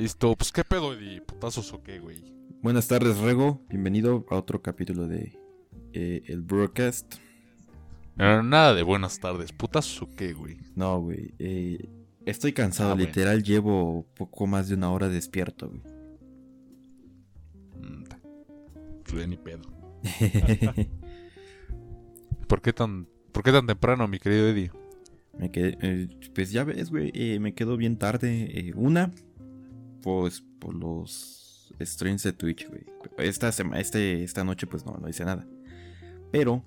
Listo, pues qué pedo, Eddie, putazos o qué, güey. Buenas tardes, Rego. Bienvenido a otro capítulo de eh, El Broadcast. No, nada de buenas tardes, putazos o qué, güey. No, güey. eh, estoy cansado, Ah, bueno. literal. Llevo poco más de una hora despierto, güey. Mm, Pues de ni pedo. ¿Por qué tan, por qué tan temprano, mi querido Eddie? me quedé, eh, pues ya ves, güey. eh, me quedo bien tarde. eh, una, pues por los streams de Twitch, güey. Esta, este, esta noche, pues no, no hice nada. Pero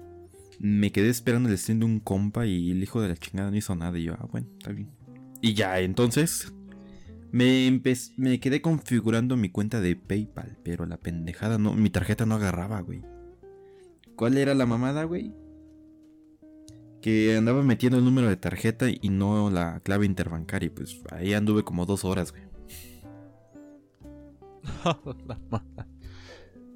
me quedé esperando el stream de un compa y el hijo de la chingada no hizo nada. Y yo, ah, bueno, está bien. Y ya, entonces me, me quedé configurando mi cuenta de PayPal, pero la pendejada no, mi tarjeta no agarraba, güey. ¿Cuál era la mamada, güey? Que andaba metiendo el número de tarjeta y no la clave interbancaria. Pues ahí anduve como dos horas, güey.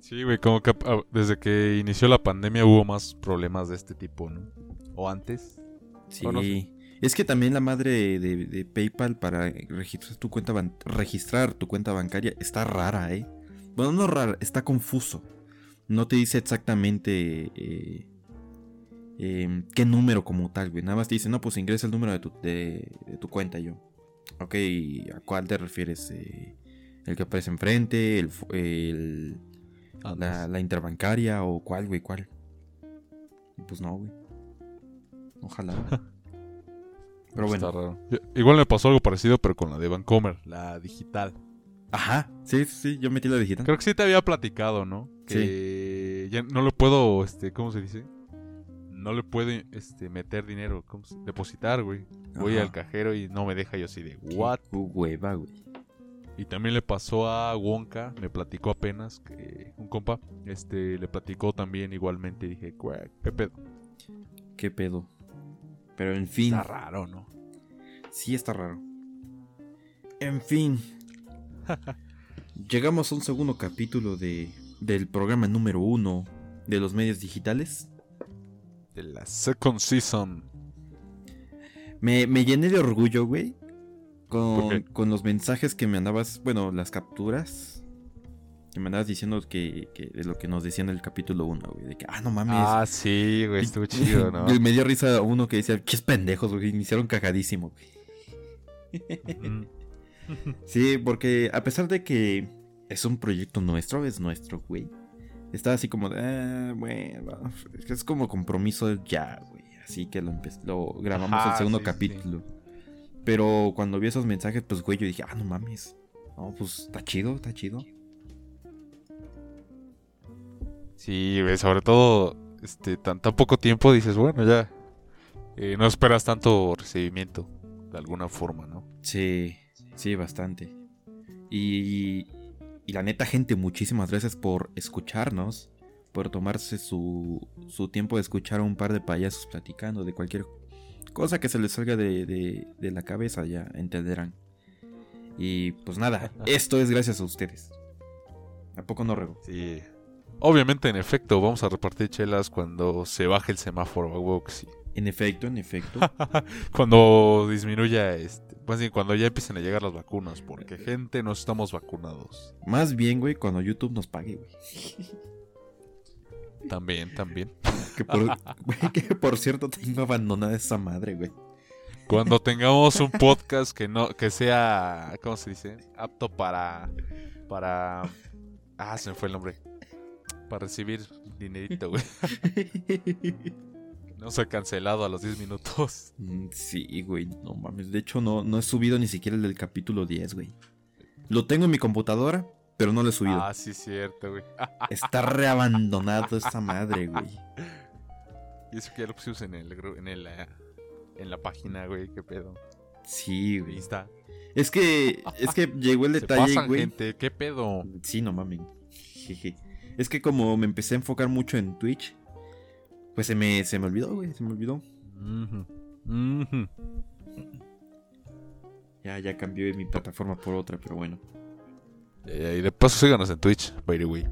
Sí, güey, como que ah, desde que inició la pandemia hubo más problemas de este tipo, ¿no? O antes. Sí. O no sé. Es que también la madre de, de PayPal para registrar tu cuenta registrar tu cuenta bancaria está rara, ¿eh? Bueno, no rara, está confuso. No te dice exactamente eh, eh, qué número como tal, güey. Nada más te dice, no, pues ingresa el número de tu, de, de tu cuenta. Yo, ok, ¿a cuál te refieres? Eh, ¿El que aparece enfrente? ¿El, el- Ah, la, la interbancaria? ¿O cuál, güey? ¿Cuál? Pues no, güey. Ojalá. Pero Está bueno. raro. I- Igual me pasó algo parecido, pero con la de Vancomer, la digital. Ajá, sí, sí, yo metí la digital. Creo que sí te había platicado, ¿no? Que ya no le puedo, este, ¿cómo se dice? No le puedo, este, meter dinero, ¿cómo se- depositar, güey. Voy Ajá. al cajero y no me deja yo así de, Qué ¿what? hueva, güey. Y también le pasó a Wonka, me platicó apenas que un compa, este, le platicó también igualmente y dije, "Güey, ¿qué pedo? Qué pedo. Pero en fin, Está raro, ¿no? sí está raro. En fin. Llegamos a un segundo capítulo de, del programa número uno de los medios digitales. De la second season. Me, me llené de orgullo, güey. ¿Por Con, con los mensajes que me andabas, bueno, las capturas. Que me andabas diciendo que, que de lo que nos decían en el capítulo 1, güey. De que, ah, no mames. Ah, sí, güey, estuvo chido, ¿no? me dio risa uno que decía, qué pendejos, güey. Me hicieron cagadísimo, güey. Mm. Sí, porque a pesar de que es un proyecto nuestro, es nuestro, güey. Estaba así como de, ah, bueno, es como compromiso ya, güey. Así que lo, lo grabamos Ajá, el segundo sí, sí. Pero cuando vi esos mensajes, pues, güey, yo dije, ah, no mames. No, pues está chido, está chido. Sí, güey, sobre todo, este, tan, tan poco tiempo dices, bueno, ya, eh, no esperas tanto recibimiento, de alguna forma, ¿no? Sí, sí, bastante. Y, y la neta, gente, muchísimas gracias por escucharnos, por tomarse su, su tiempo de escuchar a un par de payasos platicando de cualquier cosa que se les salga de, de- de la cabeza, ya entenderán. Y pues nada, esto es gracias a ustedes. ¿A poco no rego? Sí. Obviamente, en efecto, vamos a repartir chelas cuando se baje el semáforo, a huevo que sí. En efecto, en efecto. Cuando disminuya, este, más bien cuando ya empiecen a llegar las vacunas, porque gente, no estamos vacunados. Más bien, güey, cuando YouTube nos pague, güey. También, también. Que por, güey, que por cierto tengo abandonada esa madre, güey. Cuando tengamos un podcast que no, que sea, ¿cómo se dice? Apto para, para, ah, se me fue el nombre. Para recibir dinerito, güey. No se ha cancelado a los 10 minutos. Mm, Sí, güey, no mames. De hecho, no, no he subido ni siquiera el del capítulo 10, güey. Lo tengo en mi computadora, pero no lo he subido. Ah, sí, cierto, güey. Está reabandonado esa madre, güey. Y eso que ya lo pusimos en el, en el, eh, en la página, güey, qué pedo. Sí, güey. Insta. Es que, es que llegó el Se detalle, pasan, güey. gente, qué pedo. Sí, no mames. Es que como me empecé a enfocar mucho en Twitch, pues se me, se me olvidó, güey. Se me olvidó. Ya, ya cambié mi plataforma por otra, pero bueno. Eh, y de paso síganos en Twitch, by the way.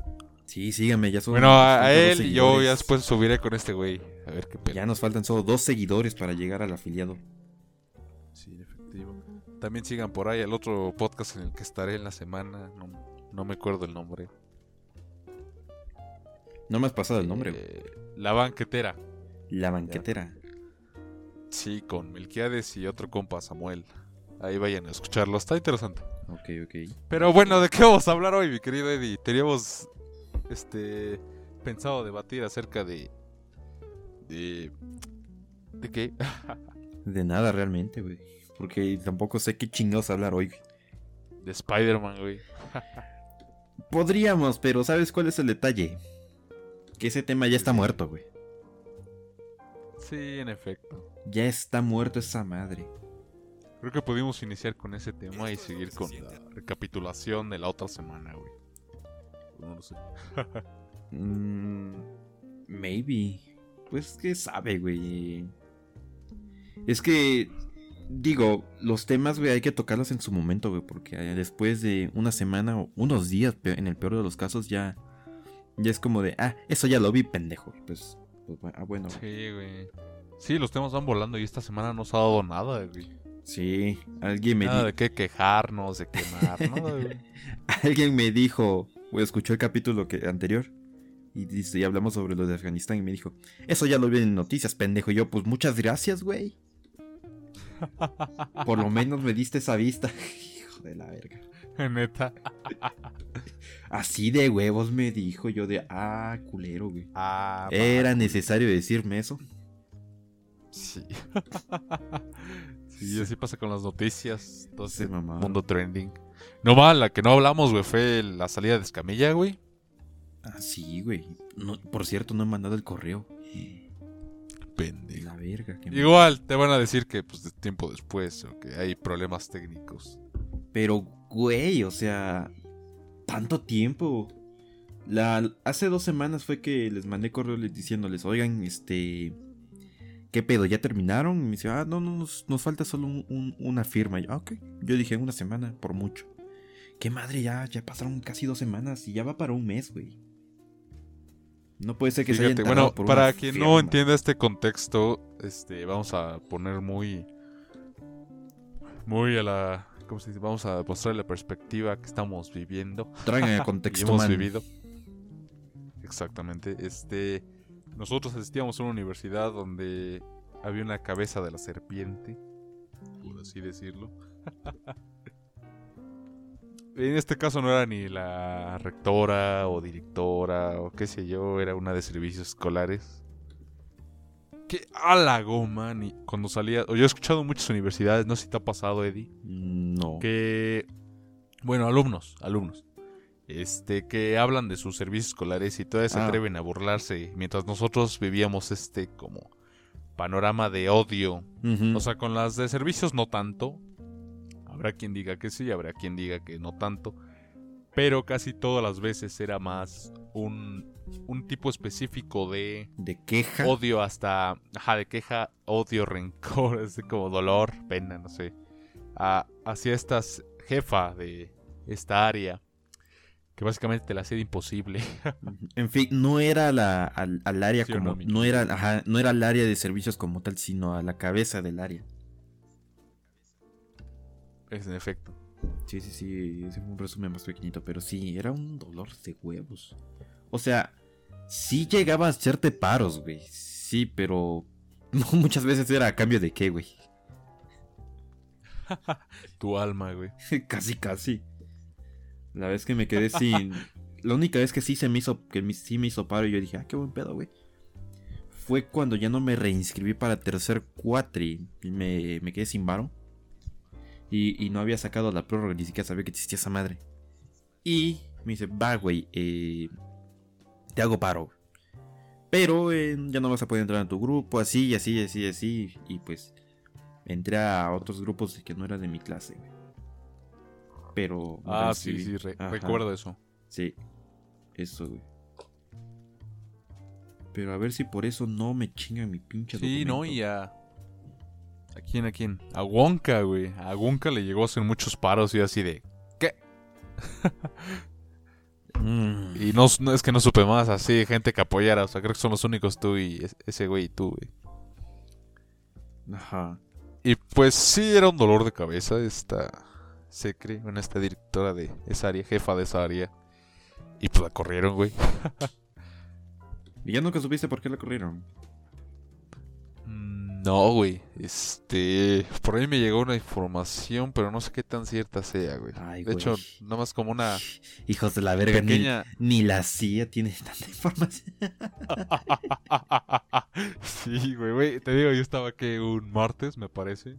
Sí, síganme, ya son. Bueno, a, él y yo ya seguidores. después subiré con este güey. A ver qué pedo. Ya nos faltan solo dos seguidores para llegar al afiliado. Sí, efectivo. También sigan por ahí el otro podcast en el que estaré en la semana. No, no me acuerdo el nombre. No me has pasado el nombre, güey. Eh, la banquetera. La banquetera. Sí, con Melquiades y otro compa, Samuel. Ahí vayan a escucharlo, está interesante. Ok, ok. Pero bueno, ¿de qué vamos a hablar hoy, mi querido Eddie? Teníamos este pensado debatir acerca de. De. ¿De qué? De nada realmente, güey. Porque tampoco sé qué chingados hablar hoy. de Spider-Man, güey. Podríamos, pero ¿sabes cuál es el detalle? Que ese tema ya está muerto, güey. Sí, en efecto. Ya está muerto esa madre. Creo que pudimos iniciar con ese tema y seguir con la recapitulación de la otra semana, güey. No lo sé. Mm, maybe. Pues que sabe, güey. Es que, digo, los temas, güey, hay que tocarlos en su momento, güey, porque eh, después de una semana o unos días, en el peor de los casos, ya, ya es como de, ah, eso ya lo vi, pendejo. Pues, pues ah, bueno. Sí, güey. Sí, los temas van volando y esta semana no se ha dado nada, güey. Sí, alguien me, Nada di- de qué quejarnos, de quemar, güey. alguien me dijo, güey, escuchó el capítulo que, anterior. Y y hablamos sobre lo de Afganistán y me dijo, eso ya lo vi en noticias, pendejo. Y yo, pues muchas gracias, güey. Por lo menos me diste esa vista. Hijo de la verga. Neta. Así de huevos me dijo yo de, ah, culero, güey. Ah, Era necesario decirme eso. Sí. sí, así pasa con las noticias. Entonces, mundo trending. No mal, la que no hablamos, güey, fue la salida de Escamilla, güey. Ah, sí, güey. No, por cierto, no he mandado el correo. De Pendejo. la verga. que me- Igual te van a decir que pues de tiempo después o que hay problemas técnicos. Pero, güey, o sea, tanto tiempo. La, hace dos semanas fue que les mandé correo les- diciéndoles, oigan, este, ¿qué pedo? ¿Ya terminaron? Y me dice, ah, no, no, nos, nos falta solo un- un- una firma. Y yo, "Ah, ok. Yo dije una semana, por mucho. ¿Qué madre? Ya, ya pasaron casi dos semanas y ya va para un mes, güey. No puede ser que se Fíjate, hayan bueno, por para quien firma. no entienda este contexto, este, vamos a poner muy, muy a la, ¿cómo se dice? Vamos a mostrar la perspectiva que estamos viviendo Traigan el contexto, hemos man. vivido. Exactamente. Este, nosotros asistíamos a una universidad donde había una cabeza de la serpiente, por así decirlo. En este caso no era ni la rectora o directora o qué sé yo, era una de servicios escolares. Que a la goma, ni cuando salía. o Yo he escuchado en muchas universidades, no sé si te ha pasado, Eddie, No. que. Bueno, alumnos, alumnos. Este, que hablan de sus servicios escolares y todavía se Ah. atreven a burlarse. Mientras nosotros vivíamos este como panorama de odio o sea, con las de servicios no tanto. Habrá quien diga que sí, habrá quien diga que no tanto. Pero casi todas las veces era más un, un tipo específico de de queja. odio hasta... Ajá, de queja, odio, rencor, así como dolor, pena, no sé. a- hacia esta jefa de esta área. Que básicamente te la hacía imposible. En fin, no era la, al, al área Sí como. no, No, era, ajá, no era el área de servicios como tal, sino a la cabeza del área. Es en efecto. Sí, sí, sí. Ese fue un resumen más pequeñito. Pero sí, era un dolor de huevos. O sea, sí llegaba a hacerte paros, güey. Sí, pero. Muchas veces era a cambio de qué, güey. Tu alma, güey. casi, casi. La vez que me quedé sin. La única vez que sí se me hizo. Que sí me hizo paro y yo dije, ah, qué buen pedo, güey. Fue cuando ya no me reinscribí para tercer cuatri. Y me, me quedé sin varo. Y, y no había sacado la prórroga, ni siquiera sabía que existía esa madre. Y me dice, va, güey, eh, te hago paro. Pero eh, ya no vas a poder entrar en tu grupo, así, así, así, así. Y pues entré a otros grupos que no eran de mi clase. Pero... Ah, sí, sí, re- Ajá. recuerdo eso. Sí, eso, güey. Pero a ver si por eso no me chingan mi pinche Sí, documento. no, y a. ¿A quién, a quién? A Wonka, güey. A Wonka le llegó a hacer muchos paros y así de. ¿Qué? Mm. Y no, no es que no supe más, así, gente que apoyara. O sea, creo que son los únicos tú y es- ese güey y tú, güey. Ajá. Y pues sí, era un dolor de cabeza esta Secre, bueno, esta directora de esa área, jefa de esa área. Y pues la corrieron, güey. ¿Y ya nunca supiste por qué la corrieron? No, güey. Este. Por ahí me llegó una información, pero no sé qué tan cierta sea, güey. Ay, de güey. hecho, nada más como una Hijos de la verga, ni, la CIA tiene tanta información. sí, güey, güey. Te digo, yo estaba que un martes, me parece.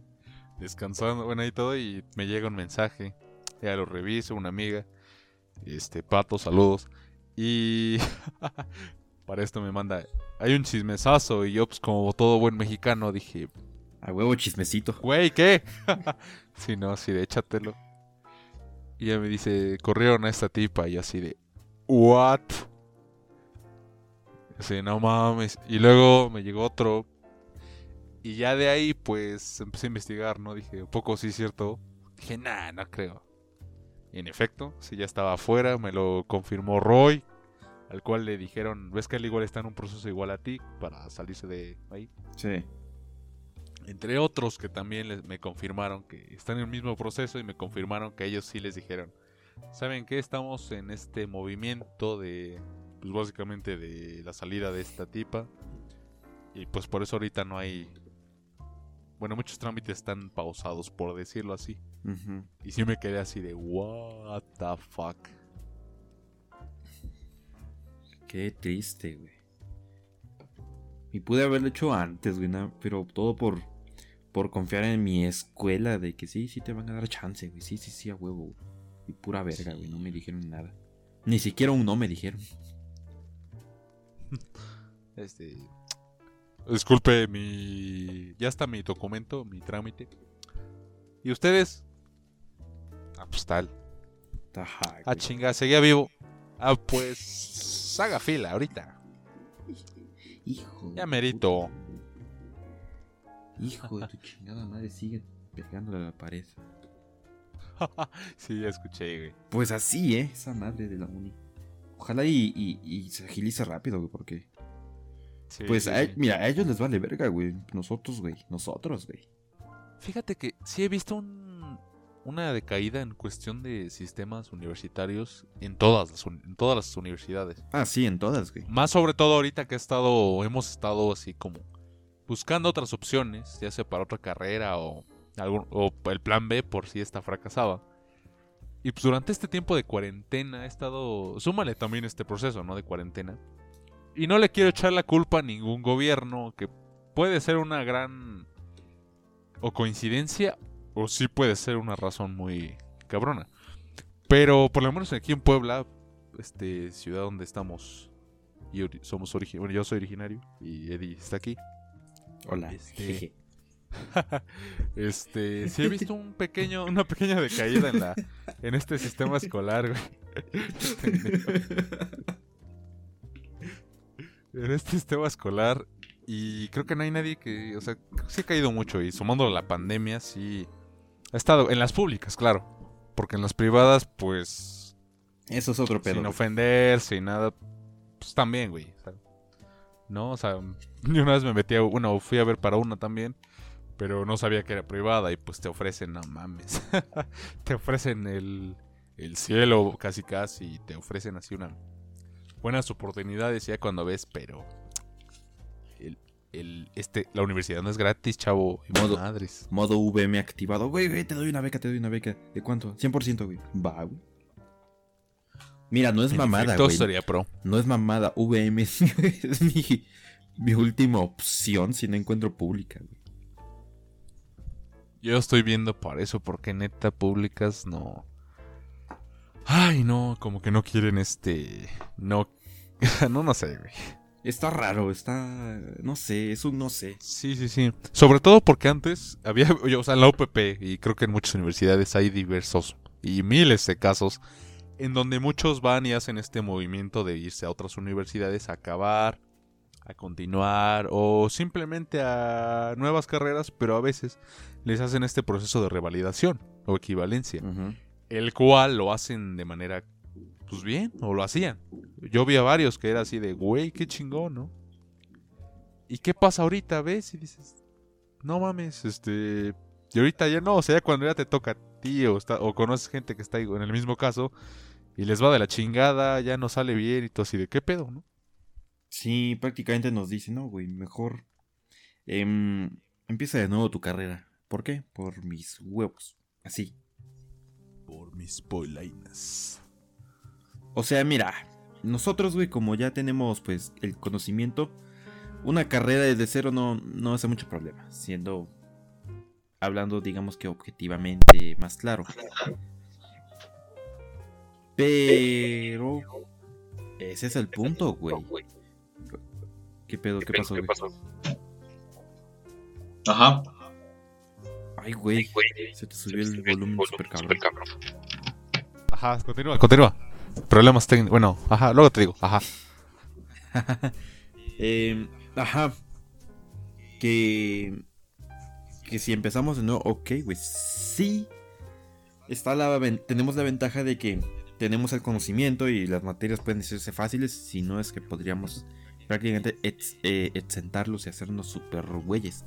Descansando, bueno, ahí todo. Y me llega un mensaje. Ya lo reviso, una amiga. Este, Pato, saludos. Y. para esto me manda. Hay un chismesazo. Y yo, pues, como todo buen mexicano, dije, A huevo chismecito. Güey, ¿qué? sí, no, así de échatelo. Y ella me dice, corrieron a esta tipa y así de, ¿what? Así, no mames. Y luego me llegó otro. Y ya de ahí, pues, empecé a investigar, ¿no? Dije, un poco sí es cierto. Dije, nah, no creo. Y en efecto, sí, ya estaba afuera, me lo confirmó Roy. Al cual le dijeron, ves que él igual está en un proceso igual a ti para salirse de ahí Sí. entre otros que también les- me confirmaron que están en el mismo proceso y me confirmaron que ellos sí les dijeron, ¿saben qué? Estamos en este movimiento de, pues básicamente de la salida de esta tipa y pues por eso ahorita no hay, bueno, muchos trámites están pausados por decirlo así y sí me quedé así de, what the fuck. Qué triste, güey. Y pude haberlo hecho antes, güey, pero todo por, por confiar en mi escuela de que sí, sí te van a dar chance, güey. Sí, sí, sí, a huevo. güey. Y pura verga, güey, no me dijeron nada. Ni siquiera un no me dijeron. Este, disculpe mi, ya está mi documento, mi trámite. ¿Y ustedes? Ah, pues tal. Ajá, Ah, chinga, seguía vivo. Ah, pues. Haga fila ahorita. Hijo. Ya merito. Hijo de tu chingada madre, sigue pegándole a la pared. sí, ya escuché, güey. Pues así, ¿eh? Esa madre de la uni. Ojalá y, y- y se agilice rápido, güey, porque... Sí, Pues, sí, a- sí. mira, a ellos les vale verga, güey. Nosotros, güey. Nosotros, güey. Fíjate que sí he visto un- una decaída en cuestión de sistemas universitarios en todas las, en todas las universidades. Ah, sí, en todas, güey. Más sobre todo ahorita que he estado, hemos estado así como buscando otras opciones, ya sea para otra carrera o, algún, o el plan B por si esta fracasaba. Y pues durante este tiempo de cuarentena he estado, súmale también este proceso, ¿no? De cuarentena. Y no le quiero echar la culpa a ningún gobierno, que puede ser una gran o coincidencia o sí puede ser una razón muy cabrona. Pero por lo menos aquí en Puebla, este ciudad donde estamos y ori- somos bueno, yo soy originario y Eddie está aquí. Hola. Este-. Este, sí he visto un pequeño, una pequeña decaída en la, en este sistema escolar, güey. en este sistema escolar y creo que no hay nadie que, o sea, creo que sí ha caído mucho y sumando la pandemia sí ha estado en las públicas, claro, porque en las privadas pues Eso es otro pedo. sin güey. ofender, sin nada, pues también, güey. o no, o sea, yo una vez me metí a, bueno, fui a ver para una también, pero no sabía que era privada y pues te ofrecen, no mames, te ofrecen el, el cielo casi casi y te ofrecen así una buenas oportunidades ya cuando ves, pero el, este, la universidad no es gratis, chavo. Modo- Madres. Modo VM activado. Güey, güey, te doy una beca, te doy una beca. ¿De cuánto? 100%, güey. Va, güey. Mira, no es En mamada, güey. sería pro. No es mamada. VM es, es mi, mi última opción si no encuentro pública, güey. Yo estoy viendo para eso, porque neta públicas no. Ay, no, como que no quieren este. No. no, no sé, güey. Está raro, está. No sé, es un no sé. Sí, sí, sí. Sobre todo porque antes había. O sea, en la UPP, y creo que en muchas universidades hay diversos y miles de casos en donde muchos van y hacen este movimiento de irse a otras universidades a acabar, a continuar o simplemente a nuevas carreras, pero a veces les hacen este proceso de revalidación o equivalencia. El cual lo hacen de manera, pues bien, o lo hacían. Yo vi a varios que era así de, güey, qué chingón, ¿no? ¿Y qué pasa ahorita? ¿Ves? Y dices, no mames, este. Y ahorita ya no, o sea, ya cuando ya te toca a ti o, está, o conoces gente que está en el mismo caso y les va de la chingada, ya no sale bien y todo así de qué pedo, ¿no? Sí, prácticamente nos dice, no, güey, mejor em, empieza de nuevo tu carrera. ¿Por qué? Por mis huevos. Así. Por mis polainas. O sea, mira, nosotros, güey, como ya tenemos pues el conocimiento, una carrera desde cero no, no hace mucho problema, siendo hablando, digamos que objetivamente más claro. Pero ese es el punto, güey. ¿Qué pedo? ¿Qué pasó, güey? Ajá. Ay, güey. Se te subió el volumen super cabrón. Ajá, continúa, continúa. Problemas técnicos. Bueno, ajá, luego te digo. Ajá. eh, ajá. Que. Que si empezamos de nuevo, ok, güey. Sí. Está la, tenemos la ventaja de que tenemos el conocimiento y las materias pueden hacerse fáciles. Si no es que podríamos prácticamente ex, eh, exentarlos y hacernos super güeyes.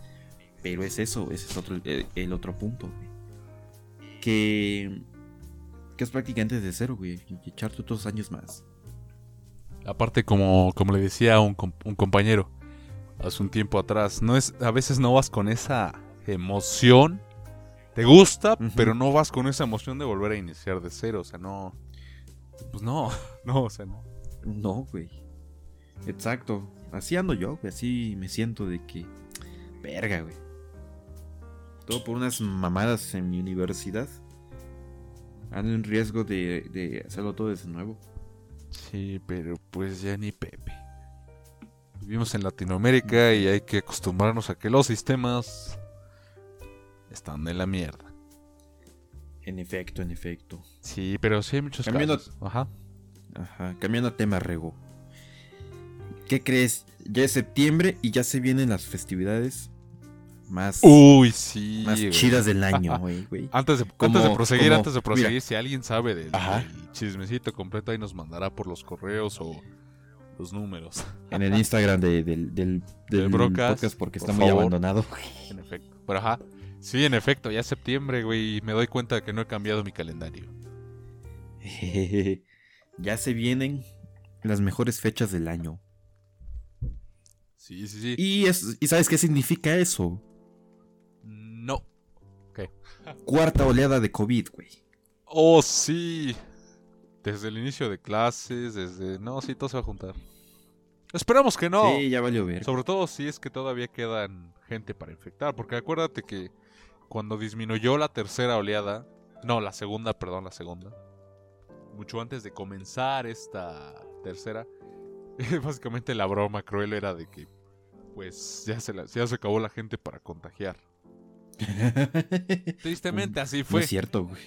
Pero es eso, ese es otro, el, el otro punto. Que que es prácticamente desde cero, güey. Y echarte otros años más. Aparte, como, como le decía un, un compañero hace un tiempo atrás, no es, a veces no vas con esa emoción. Te gusta, uh -huh. pero no vas con esa emoción de volver a iniciar de cero. O sea, no. Pues no, no, o sea, no. No, güey. Exacto. Así ando yo, güey. Así me siento de que. Verga, güey. Todo por unas mamadas en mi universidad ando en riesgo de, de, hacerlo todo desde nuevo. Sí, pero pues ya ni Pepe. Vivimos en Latinoamérica y hay que acostumbrarnos a que los sistemas están de la mierda. En efecto, en efecto. Sí, pero sí hay muchos cambiando, casos. Ajá. Ajá. Cambiando a tema, Rego. ¿Qué crees? Ya es septiembre y ya se vienen las festividades más, Uy, sí, más güey. chidas del año, güey. güey. Antes de, Como- antes de proseguir, como- antes de proseguir, mira. si alguien sabe del, del chismecito completo, ahí nos mandará por los correos o los números. En el Instagram de- del, del, del podcast porque por está muy abandonado. En efecto. Pero ajá. Sí, en efecto, ya es septiembre, güey, y me doy cuenta de que no he cambiado mi calendario. ya se vienen las mejores fechas del año. Sí, sí, sí. Y, es, ¿y sabes qué significa eso? Cuarta oleada de COVID, güey. Oh, sí. Desde el inicio de clases, desde... No, sí, todo se va a juntar. Esperamos que no. Sí, ya valió ver. Sobre todo si es que todavía quedan gente para infectar. Porque acuérdate que cuando disminuyó la tercera oleada, no, la segunda, perdón, la segunda, mucho antes de comenzar esta tercera, básicamente la broma cruel era de que, pues, ya se, la- ya se acabó la gente para contagiar. Tristemente así No fue. es cierto, güey.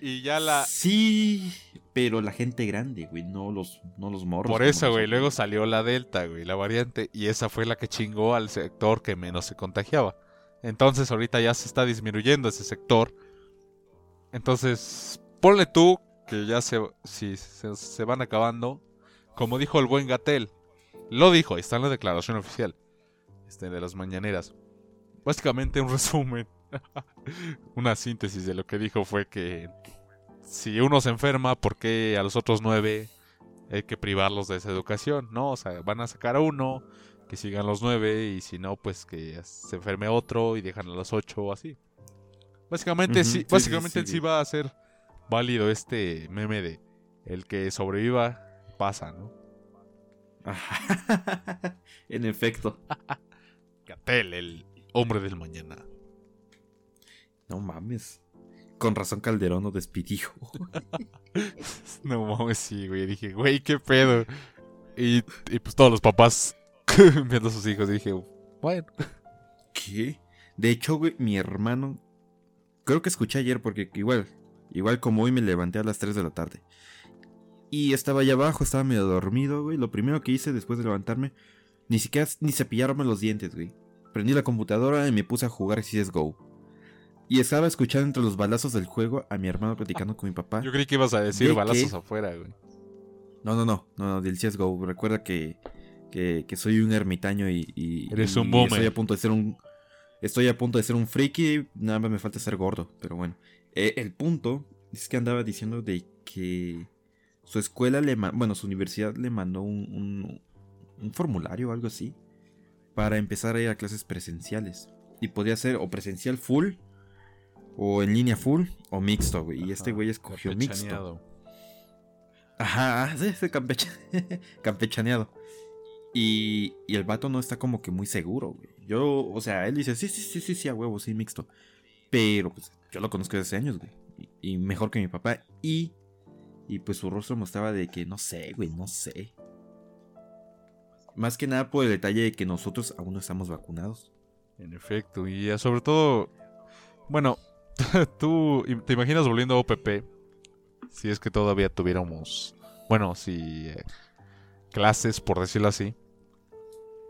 y ya la... Sí, pero la gente grande, güey, no los, no los morros. Por eso, güey, luego salió la Delta, güey, la variante, y esa fue la que chingó al sector que menos se contagiaba. Entonces ahorita ya se está disminuyendo ese sector. Entonces, ponle tú que ya se, si se, se van acabando. Como dijo el buen Gatel, lo dijo, ahí está en la declaración oficial este, de las mañaneras. Básicamente un resumen, una síntesis de lo que dijo fue que si uno se enferma, ¿por qué a los otros nueve hay que privarlos de esa educación, ¿no? O sea, van a sacar a uno, que sigan los nueve, y si no, pues que se enferme otro y dejan a los ocho o así. Básicamente, sí, sí, sí, básicamente sí, sí, sí. va a ser válido este meme de el que sobreviva pasa, ¿no? En efecto. Gatel, el hombre del mañana. No mames. Con razón Calderón lo despidió. No mames, sí, güey. Dije, güey, qué pedo. Y, y pues todos los papás viendo a sus hijos. Dije, bueno. ¿Qué? De hecho, güey, mi hermano. Creo que escuché ayer porque igual. Igual como hoy me levanté a las 3 de la tarde. Y estaba allá abajo, estaba medio dormido, güey. Lo primero que hice después de levantarme. Ni siquiera ni cepillarme los dientes, güey. Prendí la computadora y me puse a jugar CSGO. Y estaba escuchando entre los balazos del juego a mi hermano platicando con mi papá. Yo creí que ibas a decir ¿De balazos afuera, güey. No, no, no, no, no, del CSGO. Recuerda que, que, que soy un ermitaño y, y, Eres y un boomer. estoy a punto de ser un... Estoy a punto de ser un friki, nada más me falta ser gordo, pero bueno. Eh, el punto es que andaba diciendo de que su escuela le bueno, su universidad le mandó un, un, formulario o algo así para empezar a ir a clases presenciales. Y podía ser o presencial full, o en línea full, o mixto, güey. Y este güey escogió mixto. Ajá, sí, sí campechaneado. Y, y, el vato no está como que muy seguro, güey. Yo, o sea, él dice, sí, sí, sí, sí, sí, a huevo, sí, mixto. Pero, pues, yo lo conozco desde hace años, güey. Y, mejor que mi papá. Y, y pues su rostro mostraba de que, no sé, güey, no sé. Más que nada por el detalle de que nosotros aún no estamos vacunados. En efecto, y sobre todo, bueno, tú te imaginas volviendo a OPP si es que todavía tuviéramos, bueno, si eh, clases, por decirlo así.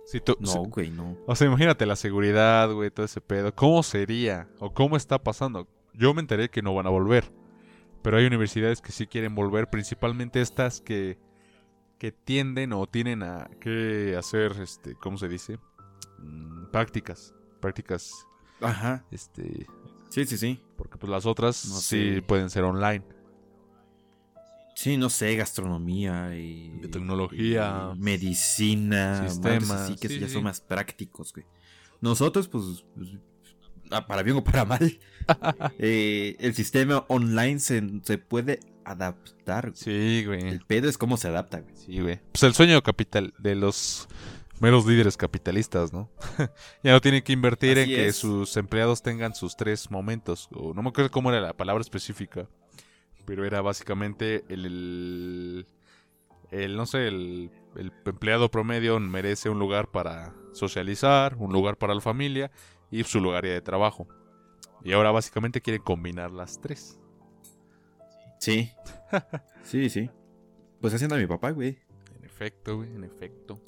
Si tú, no, güey, no. O sea, imagínate la seguridad, güey, todo ese pedo. ¿Cómo sería? ¿O cómo está pasando? Yo me enteré que no van a volver. Pero hay universidades que sí quieren volver, principalmente estas que, que tienden o tienen a que hacer, este, ¿cómo se dice? Mm, prácticas. Prácticas. Ajá. Este. Sí, sí, sí. Porque pues las otras sí pueden ser online. Sí, no sé, gastronomía y... De tecnología. medicina. Sistemas. Así que ya son más prácticos, güey. Nosotros, pues, pues ah, para bien o para mal, eh, el sistema online se, puede adaptar. Sí, güey. El pedo es cómo se adapta, güey. Sí, güey. Pues el sueño capital de los meros líderes capitalistas, ¿no? ya no tienen que invertir en que sus empleados tengan sus tres momentos. O no me acuerdo cómo era la palabra específica pero era básicamente el, el, no sé, el, el, empleado promedio merece un lugar para socializar, un lugar para la familia y su lugar de trabajo. Y ahora básicamente quieren combinar las tres. Sí. sí, sí. Pues haciendo a mi papá, güey. En efecto, güey, en efecto.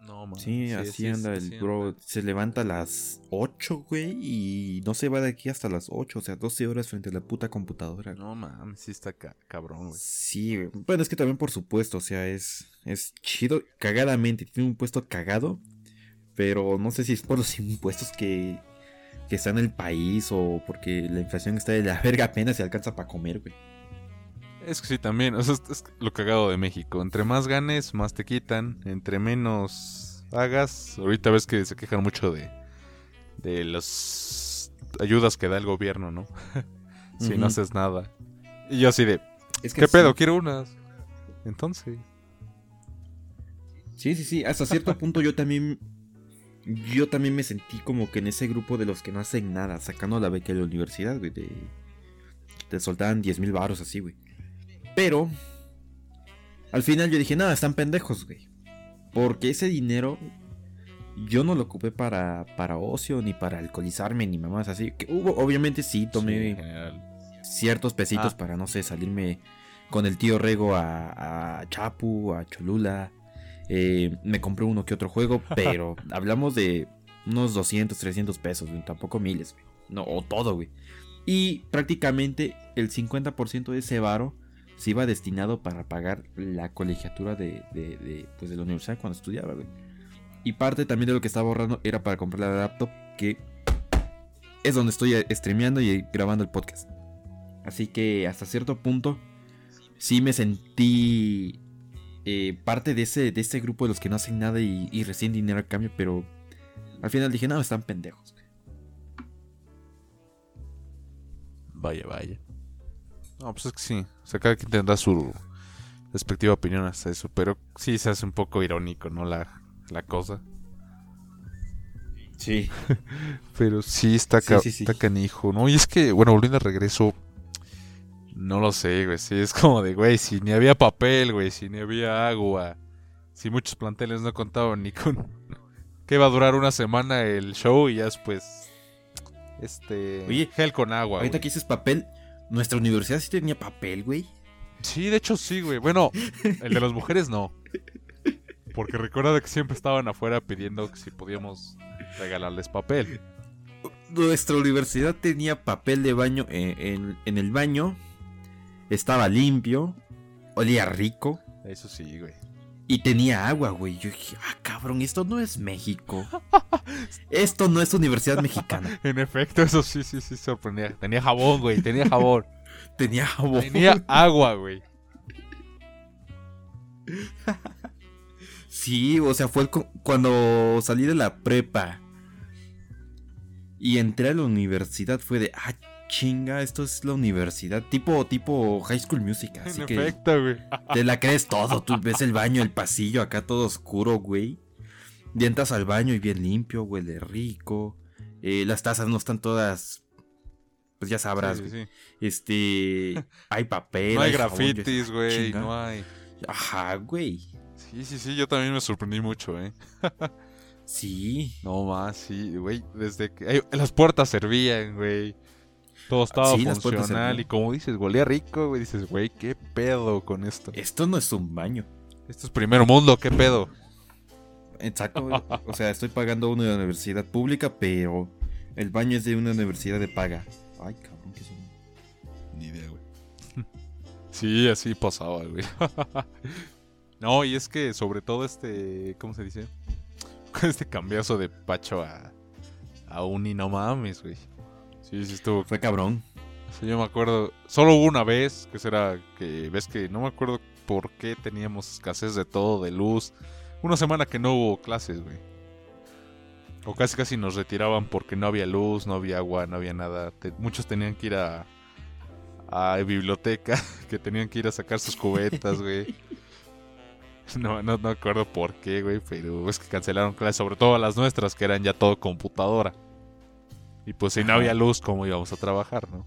No, man. Sí, así anda el bro. Se levanta a las 8, güey, y no se va de aquí hasta las 8, o sea, 12 horas frente a la puta computadora. No, mames, sí está cabrón, güey. Sí, güey. Bueno, es que también por supuesto, o sea, es, es chido, cagadamente. Tiene un puesto cagado, pero no sé si es por los impuestos que, que está en el país o porque la inflación está de la verga apenas se alcanza para comer, güey. Es que sí, también. O sea, es lo cagado de México. Entre más ganes, más te quitan. Entre menos hagas. Ahorita ves que se quejan mucho de, de las ayudas que da el gobierno, ¿no? si no haces nada. Y yo así de. ¿Qué pedo? Quiero unas. Entonces. Sí, sí, sí. Hasta cierto punto yo también. Yo también me sentí como que en ese grupo de los que no hacen nada, sacando la beca de la universidad, güey. De, te soltaban 10 mil baros así, güey. Pero al final yo dije, nada, están pendejos, güey. Porque ese dinero yo no lo ocupé para, para ocio, ni para alcoholizarme, ni mamás así. Que hubo, obviamente sí, tomé ciertos pesitos ah. para, no sé, salirme con el tío Rego a, a Chapu, a Cholula. Eh, me compré uno que otro juego, pero hablamos de unos 200, 300 pesos, güey, tampoco miles, güey. No, o todo, güey. Y prácticamente el 50% de ese varo se iba destinado para pagar la colegiatura de, de, pues de la universidad cuando estudiaba, güey. Y parte también de lo que estaba ahorrando era para comprar la laptop, que es donde estoy streameando y grabando el podcast. Así que hasta cierto punto sí me sentí eh, parte de ese, de este grupo de los que no hacen nada y, y recién dinero a cambio, pero al final dije, no, están pendejos. Vaya, vaya. No, pues es que sí. O sea, cada quien tendrá su respectiva opinión hasta eso. Pero sí se hace un poco irónico, ¿no? La, la cosa. Sí. pero sí está, está canijo, ¿no? Y es que, bueno, volviendo a regreso. No lo sé, güey. Sí, es como de, güey, si ni había papel, güey, si ni había agua. Si muchos planteles no contaban ni con. que iba a durar una semana el show y ya después. Este. Oye, gel con agua. Ahorita que dices papel, ¿Nuestra universidad sí tenía papel, güey? Sí, de hecho sí, güey. Bueno, el de las mujeres no. Porque recuerda que siempre estaban afuera pidiendo que si podíamos regalarles papel. Nuestra universidad tenía papel de baño en, el baño. Estaba limpio. Olía rico. Eso sí, güey. Y tenía agua, güey. Yo dije, ah, cabrón, esto no es México. Esto no es Universidad Mexicana. En efecto, eso sí, sí, sí, sorprendía. Tenía jabón, güey, tenía jabón. Tenía jabón. Tenía agua, güey. Sí, o sea, fue cu- cuando salí de la prepa y entré a la universidad fue de, ah, chinga, esto es la universidad, tipo tipo High School Music, así en que efecto, güey. te la crees todo, tú ves el baño, el pasillo acá todo oscuro, güey. Y entras al baño y bien limpio, huele rico. eh, las tazas no están todas pues ya sabrás, Sí, güey. sí. Este, hay papel, No hay yo- grafitis, güey. chinga. No hay. Ajá, güey. Sí, sí, sí, yo también me sorprendí mucho, ¿eh? Sí. No más, sí, güey. Desde que. ay, las puertas servían, güey. Todo estaba Sí, funcional. Y como dices, golía rico, güey. Dices, güey, ¿qué pedo con esto? Esto no es un baño. Esto es primer mundo, ¿qué pedo? Exacto, güey. O sea, estoy pagando una universidad pública, pero el baño es de una universidad de paga. Ay, cabrón, que son. Ni idea, güey. Sí, así pasaba, güey. no, y es que sobre todo este, ¿cómo se dice? Este cambiazo de Pacho a, a Uni, no mames, güey. Sí, sí estuvo. Fue cabrón. Sí, yo me acuerdo, solo hubo una vez, que será que, ves que no me acuerdo por qué teníamos escasez de todo, de luz. Una semana que no hubo clases, güey. O casi casi nos retiraban porque no había luz, no había agua, no había nada. Te- muchos tenían que ir a, a biblioteca, que tenían que ir a sacar sus cubetas, güey. No, no, no me acuerdo por qué, güey, pero es que cancelaron clases, sobre todo las nuestras, que eran ya todo computadora. Y pues si no había luz, ¿cómo íbamos a trabajar, no?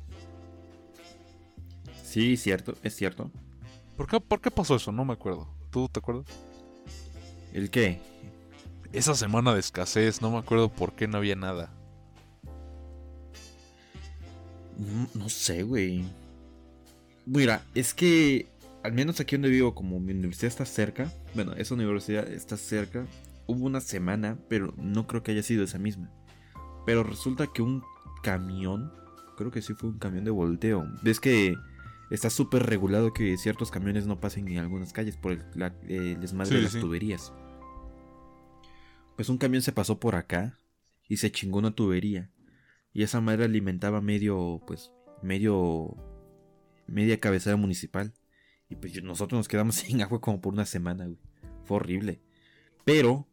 Sí, cierto, es cierto. ¿Por qué, ¿Por qué pasó eso? No me acuerdo. ¿Tú te acuerdas? ¿El qué? Esa semana de escasez, no me acuerdo por qué no había nada. No, no sé, güey. Mira, es que al menos aquí donde vivo, como mi universidad está cerca, bueno, esa universidad está cerca, hubo una semana, pero no creo que haya sido esa misma. Pero resulta que un camión, creo que sí fue un camión de volteo. Ves que está súper regulado que ciertos camiones no pasen en algunas calles por el, la- desmadre Sí, de las sí. tuberías. Pues un camión se pasó por acá y se chingó una tubería. Y esa madre alimentaba medio, pues, medio, media cabecera municipal. Y pues nosotros nos quedamos sin agua como por una semana, güey. Fue horrible. Pero,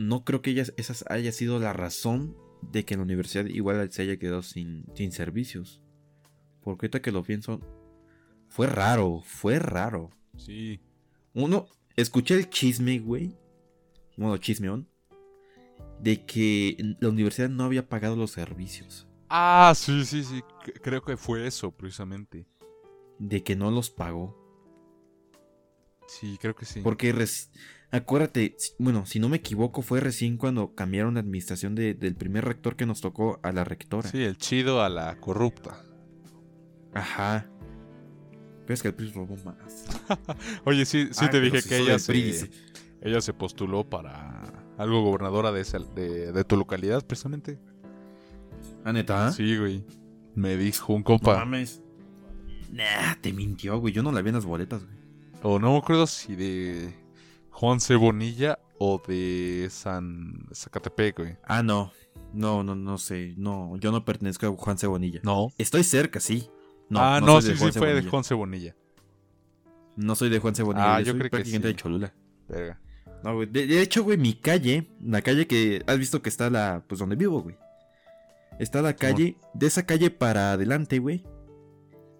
no creo que ellas, esa haya sido la razón de que la universidad igual se haya quedado sin, sin servicios. Porque ahorita que lo pienso, fue raro, fue raro. Sí. Uno, escuché el chisme, güey. Bueno, chismeón. De que la universidad no había pagado los servicios. Ah, sí, sí, sí. Creo que fue eso, precisamente. De que no los pagó. Sí, creo que sí. Porque, acuérdate, bueno, si no me equivoco, fue recién cuando cambiaron la administración de- del primer rector que nos tocó a la rectora. Sí, el chido a la corrupta. Ajá. Pero es que el PRI robó más. Oye, sí, sí Ah, te dije que ella se, ella se postuló para algo gobernadora de, esa- de, de tu localidad, precisamente. ¿Ah, neta? Sí, güey. Me dijo un No compa. mames. Nah, te mintió, güey. Yo no la vi en las boletas, güey. O no me acuerdo si de Juan C. Bonilla o de San Zacatepec, güey. Ah, no. No, no, no sé. No, yo no pertenezco a Juan Cebonilla. No. Estoy cerca, sí. No, ah, no, soy sí, sí, fue de Cebonilla. Juan C. Bonilla. No soy de Juan Cebonilla. Ah, yo yo soy creo que sí. de Cholula. Verga. No, güey. De, de hecho, güey, mi calle, la calle que has visto que está la, pues donde vivo, güey. Está la calle, de esa calle para adelante, güey.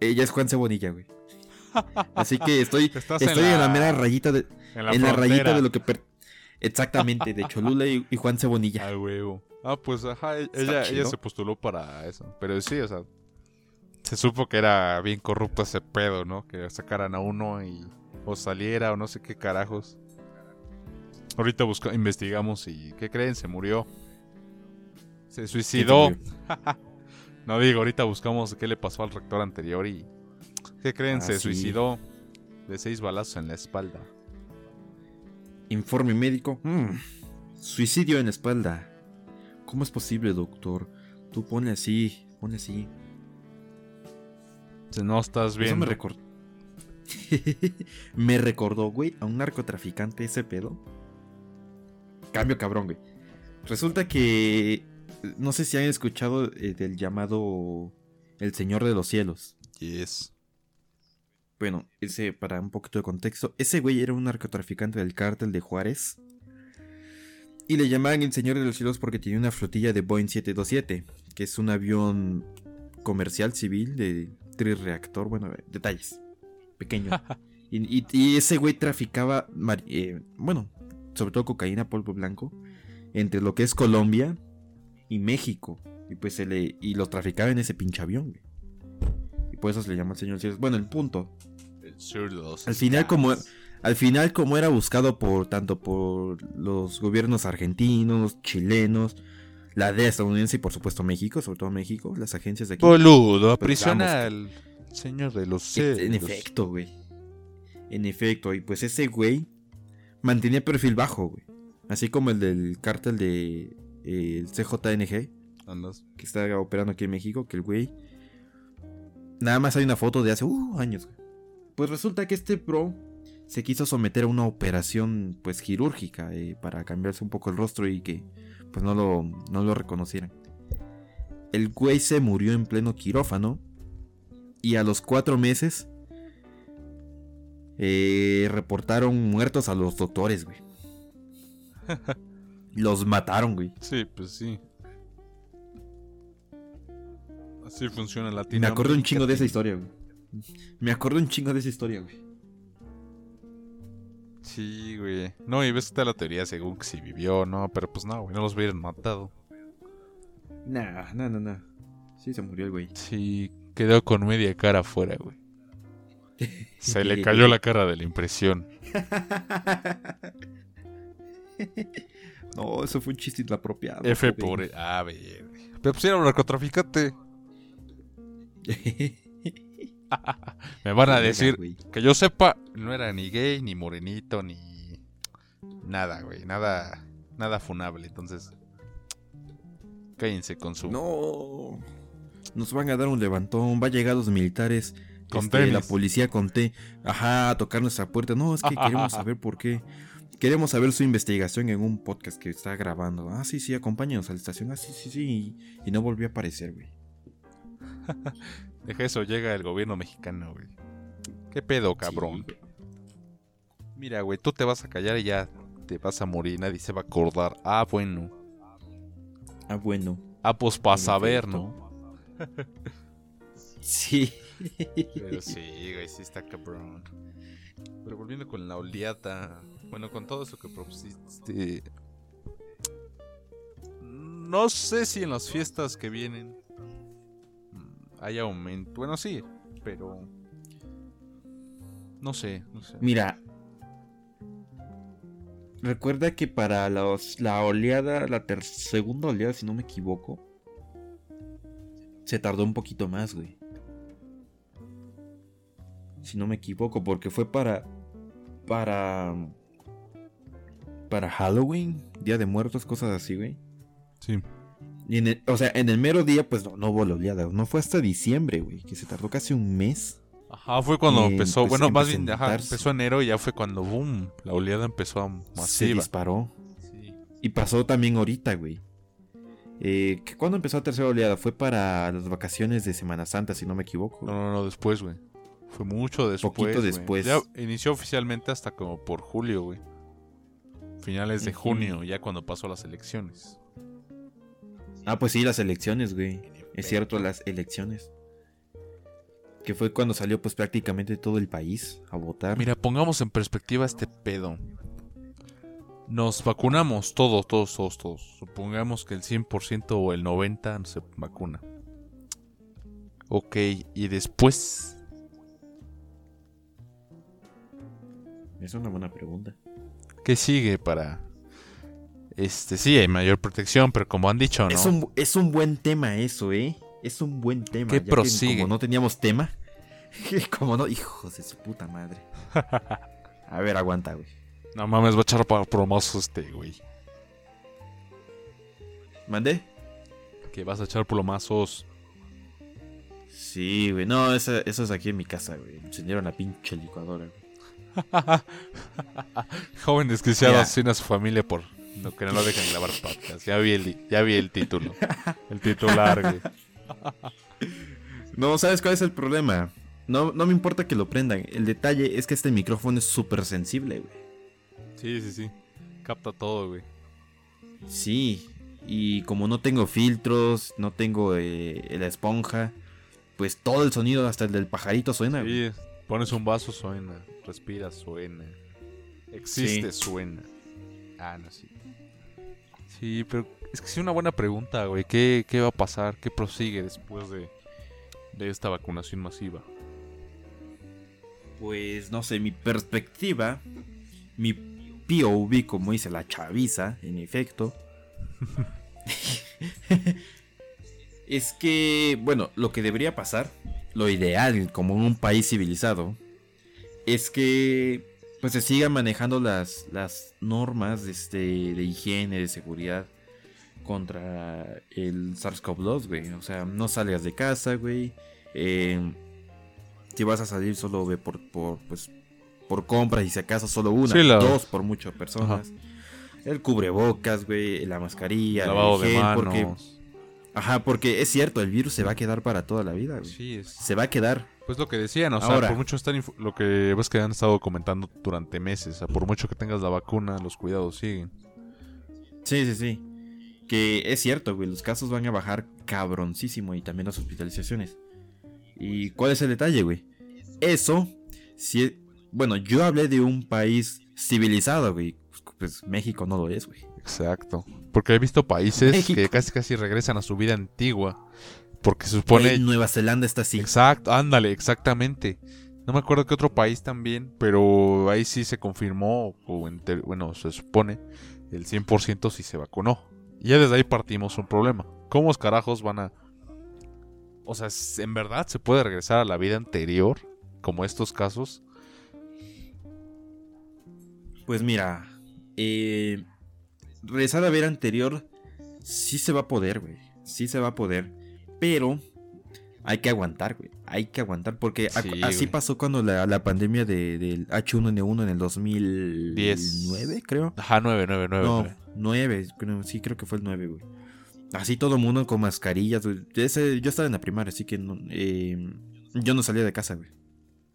Ella es Juan Cebonilla, güey. Así que estoy, estoy en la... mera rayita de, en la, en la rayita de lo que per- exactamente de Cholula y, y Juan Cebonilla. Ah, huevo. Ah, pues ajá, e- ella, ella se postuló para eso. Pero sí, o sea, se supo que era bien corrupto ese pedo, ¿no? Que sacaran a uno y o saliera o no sé qué carajos. Ahorita busca, investigamos y ¿qué creen? Se murió. Se ¿Quién se suicidó. No digo, ahorita buscamos qué le pasó al rector anterior y ¿qué creen? Ah, se sí. suicidó de seis balazos en la espalda. Informe médico. Mm, Suicidio en la espalda. ¿Cómo es posible, doctor? Tú pone así, pone así. Si no estás Eso bien. me recordó. me recordó, güey, a un narcotraficante ese pedo. Cambio cabrón, güey. Resulta que. No sé si han escuchado eh, del llamado El Señor de los Cielos. Yes. Bueno, ese, para un poquito de contexto, ese güey era un narcotraficante del cártel de Juárez. Y le llamaban el Señor de los Cielos porque tenía una flotilla de Boeing 727, que es un avión comercial civil de trireactor, bueno, detalles, pequeño. y, y- y ese güey traficaba, eh, bueno, sobre todo cocaína, polvo blanco, entre lo que es Colombia y México. Y pues se le, y lo traficaba en ese pinche avión, güey. Y por eso se le llama el Señor de Cielos. Bueno, el punto. El de Al final, como, al final, como era buscado por tanto por los gobiernos argentinos, chilenos, la DEA estadounidense y por supuesto México, sobre todo México, las agencias de aquí. Boludo, aprisiona al señor de los cielos. En efecto, güey. En efecto, y pues ese güey mantenía perfil bajo, güey. Así como el del cártel de eh, el CJNG, Andas. que está operando aquí en México, que el güey. Nada más hay una foto de hace uh, años. Pues resulta que este pro se quiso someter a una operación, pues quirúrgica, eh, para cambiarse un poco el rostro y que, pues no lo, no lo reconocieran. El güey se murió en pleno quirófano y a los cuatro meses eh, reportaron muertos a los doctores, güey. Los mataron, güey. Sí, pues sí. Así funciona Me Latinoamérica. acuerdo un chingo de esa historia, güey. Me acuerdo un chingo de esa historia, güey. Sí, güey. No, y ves está la teoría según que si vivió, ¿no? Pero pues no, güey, no los hubieran matado. Nah, no, no, no. Sí, se murió el güey. Sí, quedó con media cara afuera, güey. Se le cayó la cara de la impresión. no, eso fue un chiste inapropiado. F por... A ver. Pero pues era un narcotraficante. Me van a decir, que yo sepa, no era ni gay, ni morenito, ni... Nada, güey. Nada, nada funable. Entonces, cállense con su... No. Nos van a dar un levantón. Va a llegar los militares. Con este, la policía con té. Ajá, a tocar nuestra puerta. No, es que queremos saber por qué. Queremos saber su investigación en un podcast que está grabando. Ah, sí, sí, acompáñanos a la estación. Ah, sí, sí, sí. Y, y no volvió a aparecer, güey. Deja eso, llega el gobierno mexicano, güey. ¿Qué pedo, cabrón? Sí, Mira, güey, tú te vas a callar y ya te vas a morir, nadie se va a acordar. Ah, bueno. Ah, bueno. Ah, pues para saber. ¿no? Sí. Pero sí, güey, sí está cabrón. Pero volviendo con la oleada, bueno, con todo eso que propusiste. No sé si en las fiestas que vienen hay aumento. Bueno, sí, pero. No sé, no sé. Mira. Recuerda que para los- la oleada, la ter- segunda oleada, si no me equivoco, se tardó un poquito más, güey. Si no me equivoco, porque fue para. Para. Para Halloween, Día de Muertos, cosas así, güey. Sí. Y en el- o sea, en el mero día, pues no, no hubo la oleada. No fue hasta diciembre, güey, que se tardó casi un mes. Ajá, fue cuando empezó. bueno, en más bien, ajá, empezó enero y ya fue cuando, boom, la oleada empezó a Se masiva. disparó. Sí. Y pasó también ahorita, güey. Eh, ¿que ¿Cuándo empezó la tercera oleada? Fue para las vacaciones de Semana Santa, si no me equivoco. No, no, no, después, güey. Fue mucho después. Poquito güey. después. Ya inició oficialmente hasta como por julio, güey. Finales de junio, ya cuando pasó las elecciones. Ah, pues sí, las elecciones, güey. Es cierto, las elecciones. Que fue cuando salió pues prácticamente todo el país a votar. Mira, pongamos en perspectiva este pedo. Nos vacunamos todos, todos, todos, todos. Supongamos que el 100% o el 90% se vacuna. Ok, y después... Es una buena pregunta. ¿Qué sigue para...? Este, sí, hay mayor protección, pero como han dicho, ¿no? Es, un, es un buen tema eso, ¿eh? Es un buen tema. ¿Qué ya que prosigue? como no teníamos tema. como no, hijos de su puta madre. A ver, aguanta, güey. No mames, va a echar para este, güey. ¿Mandé? Que vas a echar plomazos. Sí, güey. No, eso, eso es aquí en mi casa, güey. Encendieron la pinche licuadora, güey. Joven desquiciado asesina a su familia por no, que no lo dejen grabar podcast. Ya vi el, ya vi el título. El titular, güey. No, ¿sabes cuál es el problema? No, no me importa que lo prendan. El detalle es que este micrófono es súper sensible, güey. Sí, sí, sí. Capta todo, güey. Sí. Y como no tengo filtros, no tengo eh, la esponja, pues todo el sonido, hasta el del pajarito suena. Sí, pones un vaso, suena. Respiras, suena. Existe, suena. Ah, no, sí. Sí, pero es que es una buena pregunta, güey. ¿Qué, ¿Qué, va a pasar? ¿Qué prosigue después de, de esta vacunación masiva? Pues no sé, mi perspectiva, mi POV, como dice la chaviza, en efecto, es que, bueno, lo que debería pasar, lo ideal, como en un país civilizado, es que pues se sigan manejando las, las normas este, de higiene, de seguridad contra el SARS-CoV-2, güey. O sea, no salgas de casa, güey. Eh, si vas a salir, solo ve por, por, pues, por compras y si acaso solo una, dos por muchas personas. El cubrebocas, güey, la mascarilla, lavado el de manos. Porque, ajá, porque es cierto, el virus se va a quedar para toda la vida, güey. Sí, Se va a quedar. Pues lo que decían, o sea, por mucho están lo que ves que han estado comentando durante meses, o sea, por mucho que tengas la vacuna, los cuidados siguen. Sí, sí, sí. Que es cierto, güey, los casos van a bajar cabroncísimo y también las hospitalizaciones. ¿Y cuál es el detalle, güey? Eso, si, bueno, yo hablé de un país civilizado, güey. Pues México no lo es, güey. Exacto. Porque he visto países que casi casi regresan a su vida antigua. Porque se supone. Nueva Zelanda está así. Exacto, ándale, exactamente. No me acuerdo qué otro país también, pero ahí sí se confirmó, o bueno, se supone, el 100% sí se vacunó. Y ya desde ahí partimos un problema. ¿Cómo los carajos van a... O sea, ¿en verdad se puede regresar a la vida anterior, como estos casos? Pues mira, eh, regresar a la vida anterior sí se va a poder, güey. Sí se va a poder. Pero hay que aguantar, güey. Hay que aguantar porque así pasó cuando la, pandemia del H1N1 en el 2009, creo. Ajá, 9, 9, 9. No, 9, sí creo que fue el 9, güey. Así todo el mundo con mascarillas. yo estaba en la primaria, así que eh, yo no salía de casa, güey.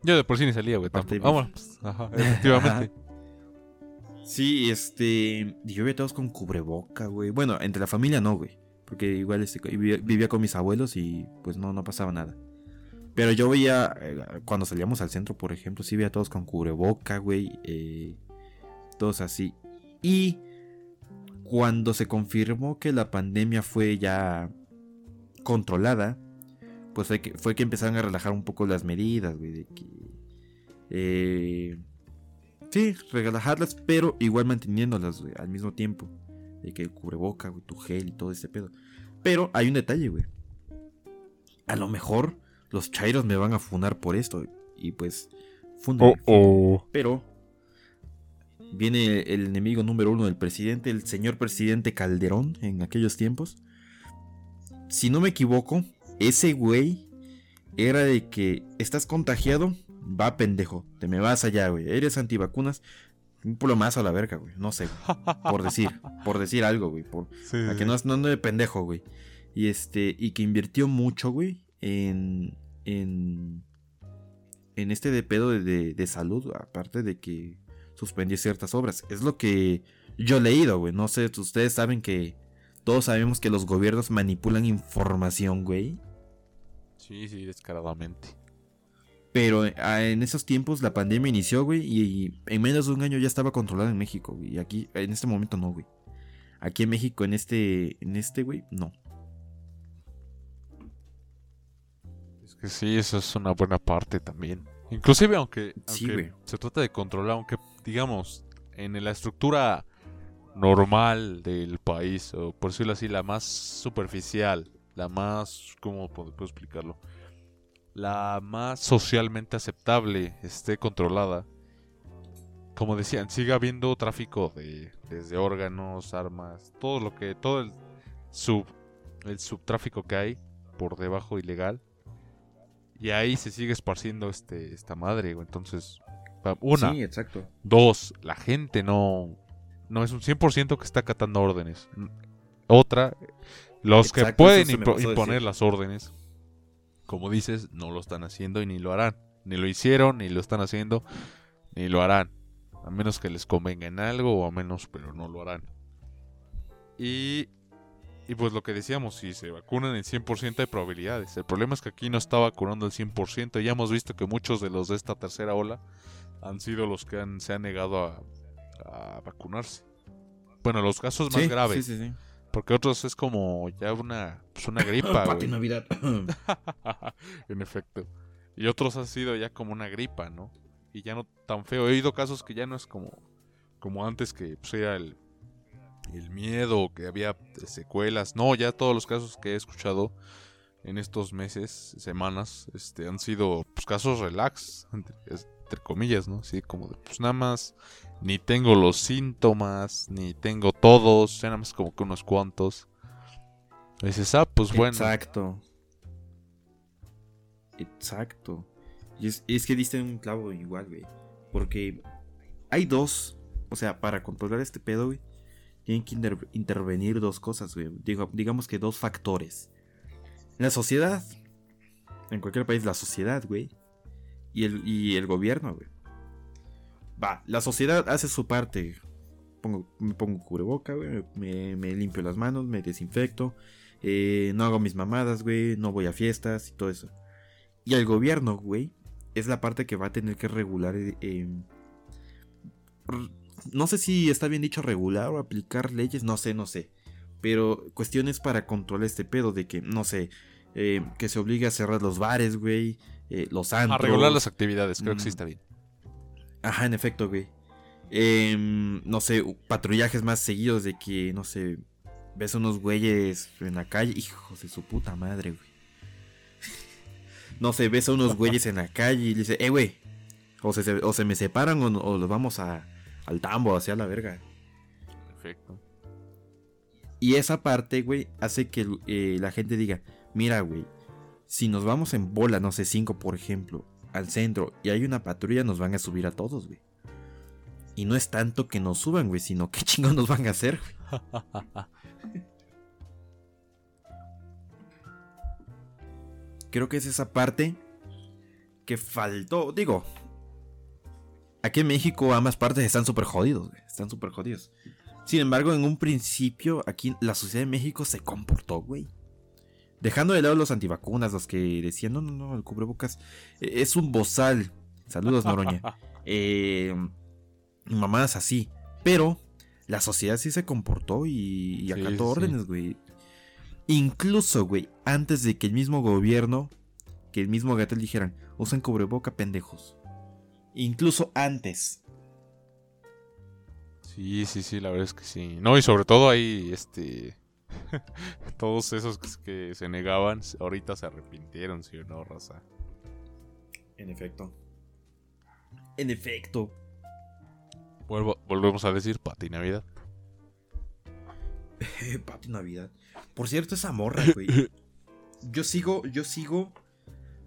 Yo de por sí ni salía, güey. Vamos. Ajá, efectivamente. sí, este. Yo veía todos con cubreboca, güey. Bueno, entre la familia no, güey. Porque igual este, vivía con mis abuelos y pues no, no pasaba nada. Pero yo veía, eh, cuando salíamos al centro, por ejemplo, sí veía todos con cubreboca, güey. Eh, todos así. Y cuando se confirmó que la pandemia fue ya controlada, pues fue que, fue que empezaron a relajar un poco las medidas, güey. De que, eh, sí, relajarlas, pero igual manteniéndolas al mismo tiempo de que el cubreboca, güey, tu gel y todo ese pedo. Pero hay un detalle, güey. A lo mejor los chairos me van a funar por esto. Y pues, funden. Pero viene el enemigo número uno del presidente, el señor presidente Calderón en aquellos tiempos. Si no me equivoco, ese güey era de que estás contagiado, va pendejo, te me vas allá, güey. Eres antivacunas, un plomazo a la verga, güey. No sé, Por decir, por decir algo, güey. Por, a que no, no de pendejo, güey. Y este, y que invirtió mucho, güey, en, en, en este de pedo de, de, salud, aparte de que suspendió ciertas obras. Es lo que yo he leído, güey. No sé, ustedes saben que todos sabemos que los gobiernos manipulan información, güey. Sí, sí, descaradamente. Pero ah, en esos tiempos la pandemia inició, güey, y en menos de un año ya estaba controlada en México, güey. Y aquí, en este momento no, güey. Aquí en México, en este, en este, güey, no. Es que sí, eso es una buena parte también. Inclusive aunque, se trata de controlar, aunque digamos, en la estructura normal del país, o por decirlo así, la más superficial, la más, ¿cómo puedo explicarlo? La más socialmente aceptable esté controlada. Como decían, siga habiendo tráfico de desde órganos, armas, todo lo que todo el sub el subtráfico que hay por debajo ilegal Y ahí se sigue esparciendo este, esta madre. Entonces, una. Sí, exacto. Dos, la gente no, no es un 100% que está acatando órdenes. Otra, los que pueden imponer las órdenes, como dices, no lo están haciendo y ni lo harán. Ni lo hicieron, ni lo están haciendo, ni lo harán. A menos que les convenga en algo o a menos, pero no lo harán. Y, y pues lo que decíamos, si se vacunan el 100% hay probabilidades. El problema es que aquí no está vacunando el 100%. Ya hemos visto que muchos de los de esta tercera ola han sido los que han- se han negado a, a vacunarse. Bueno, los casos más Sí, graves. Sí, sí, sí. Porque otros es como ya una, pues una gripa, Pati. Navidad. en efecto. Y otros ha sido ya como una gripa, ¿no? Y ya no tan feo. He oído casos que ya no es como, como antes que pues, era el, el miedo, que había secuelas. No, ya todos los casos que he escuchado en estos meses, semanas, este, han sido pues, casos relax, entre comillas, ¿no? Así como de, pues nada más, ni tengo los síntomas, ni tengo todos, nada más como que unos cuantos. Y dices, ah, pues bueno. Exacto. Exacto. Y es, es que diste un clavo igual, güey. Porque hay dos. O sea, para controlar este pedo, güey. Tienen que inter- intervenir dos cosas, güey. Digo, digamos que dos factores. La sociedad. En cualquier país, la sociedad, güey. Y el, y el gobierno, güey. Va, la sociedad hace su parte. Me pongo cubreboca, güey. Me, limpio las manos, me desinfecto. eh, no hago mis mamadas, güey. No voy a fiestas y todo eso. Y el gobierno, güey, es la parte que va a tener que regular. eh, eh, no sé si está bien dicho regular o aplicar leyes, no sé, no sé. Pero cuestiones para controlar este pedo de que, no sé, que se obligue a cerrar los bares, güey, eh, los A antros. regular las actividades, creo que sí Mm. está bien. Ajá, en efecto, güey. Em, no sé, patrullajes más seguidos de que, no sé, ves unos güeyes en la calle. Hijos de su puta madre, güey. no sé, ves a unos güeyes en la calle y le dices, eh, güey. O se, o se me separan o, o los vamos a, al tambo, hacia la verga. Perfecto. Y esa parte, güey, hace que eh, la gente diga, mira, güey, si nos vamos en bola, no sé, cinco, por ejemplo, al centro y hay una patrulla, nos van a subir a todos, güey. Y no es tanto que nos suban, güey, sino que chingón nos van a hacer, güey. Creo que es esa parte que faltó. Digo, aquí en México ambas partes están súper jodidos, güey. Están súper jodidos. Sin embargo, en un principio, aquí la sociedad de México se comportó, güey. Dejando de lado los antivacunas, los que decían, no, no, no, el cubrebocas eh, es un bozal. Saludos, Noroña. Eh, mamadas así. Pero la sociedad sí se comportó y, y acató sí, sí. órdenes, güey. Incluso, güey, antes de que el mismo gobierno, que el mismo Gatel dijeran, usen cubreboca, pendejos. Incluso antes. Sí, sí, sí, la verdad es que sí. No, y sobre todo ahí, este... Todos esos que, se negaban, ahorita se arrepintieron, ¿sí o no, raza? En efecto. En efecto. Vuelvo- volvemos a decir, Pati Navidad. Pati Navidad. Por cierto, esa morra, güey. Yo sigo, yo sigo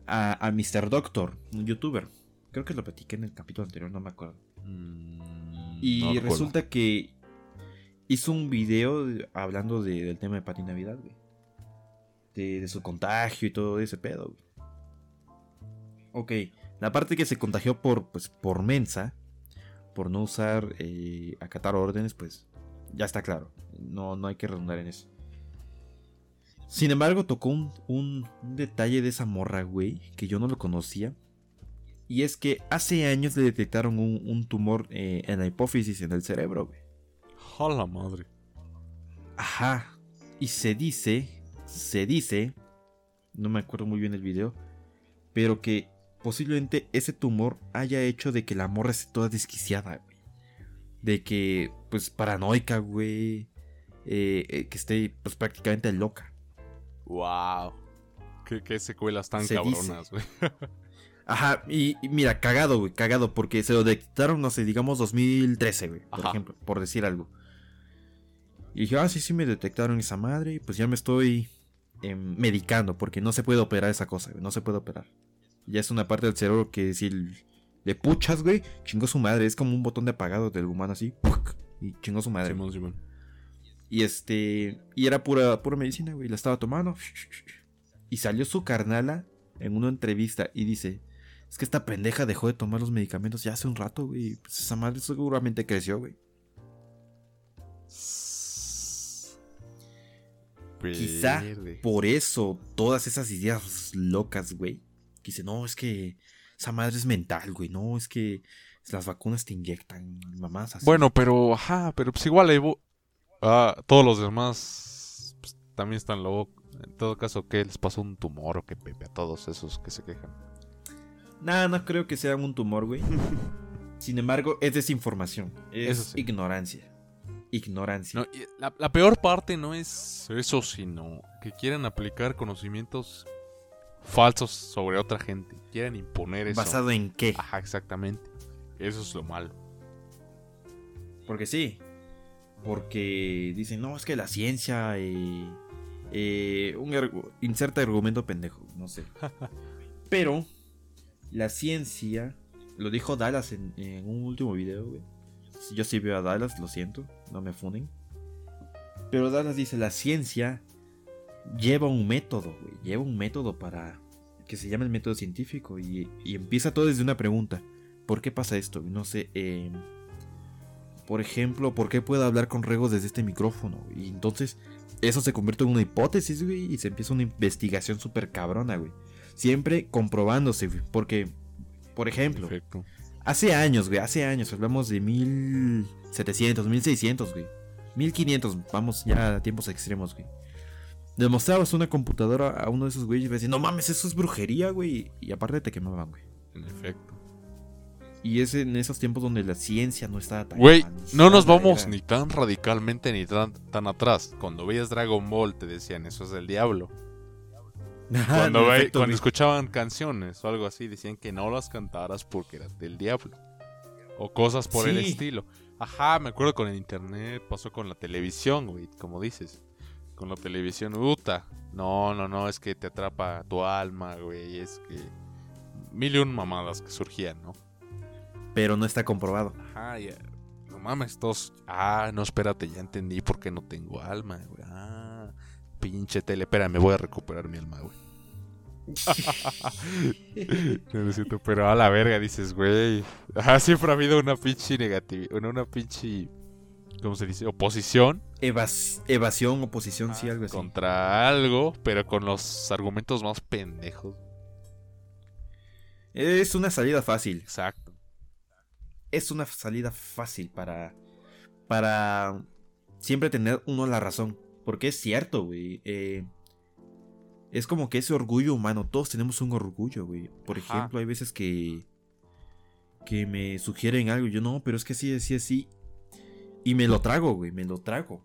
a, a Mr. Doctor, un youtuber. Creo que lo platiqué en el capítulo anterior, no me acuerdo. Mm, Y no resulta que hizo un video de- hablando de- del tema de Pati Navidad, güey. De, de su contagio y todo ese pedo, güey. Ok, la parte que se contagió por, pues, por mensa, por no usar, eh, acatar órdenes, pues ya está claro. No, no hay que redundar en eso. Sin embargo, tocó un, detalle de esa morra, güey, que yo no lo conocía. Y es que hace años le detectaron un, un tumor eh, en la hipófisis en el cerebro, güey. ¡A la madre! Ajá. Y se dice, se dice, no me acuerdo muy bien el video, pero que posiblemente ese tumor haya hecho de que la morra esté toda desquiciada, güey. De que, pues, paranoica, güey. eh, eh, que esté, pues, prácticamente loca. ¡Wow! ¿Qué, qué secuelas tan Se cabronas, güey? Ajá, y, y mira, cagado, güey, cagado, porque se lo detectaron, no sé, digamos 2013, güey, por Ajá. ejemplo, por decir algo. Y dije, ah, sí, sí, me detectaron esa madre, y pues ya me estoy em, medicando, porque no se puede operar esa cosa, güey, no se puede operar. Ya es una parte del cerebro que si le puchas, güey, chingó su madre. Es como un botón de apagado del humano así. Y chingó su madre. Simón, Simón. Y este. Y era pura, pura medicina, güey. La estaba tomando. Y salió su carnala en una entrevista y dice: Es que esta pendeja dejó de tomar los medicamentos ya hace un rato, güey. Pues esa madre seguramente creció, güey. Quizá Verde. por eso todas esas ideas locas, güey. Que dice, no, es que esa madre es mental, güey. No, es que las vacunas te inyectan, mamás así. Bueno, pero, ajá, pero pues igual ah, todos los demás pues, también están locos. En todo caso, ¿qué les pasó un tumor o qué pepe a todos esos que se quejan? Nada, no creo que sea un tumor, güey. Sin embargo, es desinformación. Es Eso sí. ignorancia. Ignorancia. No, y la, la peor parte no es eso, sino que quieren aplicar conocimientos falsos sobre otra gente. Quieren imponer eso. ¿Basado en qué? Ajá, exactamente. Eso es lo malo. Porque sí. Porque dicen, no, es que la ciencia. eh, eh, un argu- inserta argumento pendejo, no sé. Pero la ciencia. Lo dijo Dallas en, en un último video, güey. Yo sí veo a Dallas, lo siento, no me funen. Pero Dallas dice: la ciencia lleva un método, güey. Lleva un método para. que se llama el método científico. Y, y empieza todo desde una pregunta: ¿por qué pasa esto? No sé, eh. Por ejemplo, ¿por qué puedo hablar con Rego desde este micrófono? Y entonces eso se convierte en una hipótesis, güey, y se empieza una investigación súper cabrona, güey. Siempre comprobándose, güey, porque, por ejemplo, Perfecto. Hace años, güey, hace años, hablamos de 1700, 1600, güey. 1500, vamos ya a tiempos extremos, güey. Demostrabas una computadora a uno de esos güeyes y decían, no mames, eso es brujería, güey. Y aparte te quemaban, güey. En efecto. Y es en esos tiempos donde la ciencia no estaba tan Güey, no nos vamos era- ni tan radicalmente ni tan, tan atrás. Cuando veías Dragon Ball te decían eso es del diablo. Cuando, ve- efecto, cuando escuchaban canciones o algo así, decían que no las cantaras porque eran del diablo. O cosas por el estilo. Ajá, me acuerdo con el internet, pasó con la televisión, güey, como dices. Con la televisión, puta. No, no, no, es que te atrapa tu alma, güey. Es que. Mil y un mamadas que surgían, ¿no? Pero no está comprobado. Ajá, ya. No mames, todos. Ah, no, espérate, ya entendí por qué no tengo alma, güey. Ah, pinche tele. Espera, me voy a recuperar mi alma, güey. No, pero a la verga dices, güey. Siempre ha habido una pinche negatividad. Una, una pinche. ¿Cómo se dice? Oposición Evas- evasión, oposición, sí, algo así. contra algo, pero con los argumentos más pendejos. Es una salida fácil. Exacto. Es una salida fácil para. Para. Siempre tener uno la razón. Porque es cierto, güey. eh, es como que ese orgullo humano. Todos tenemos un orgullo, güey. Por Ajá. ejemplo, hay veces que. Que me sugieren algo. Yo no, pero es que sí, así, así. Y me lo trago, güey. Me lo trago.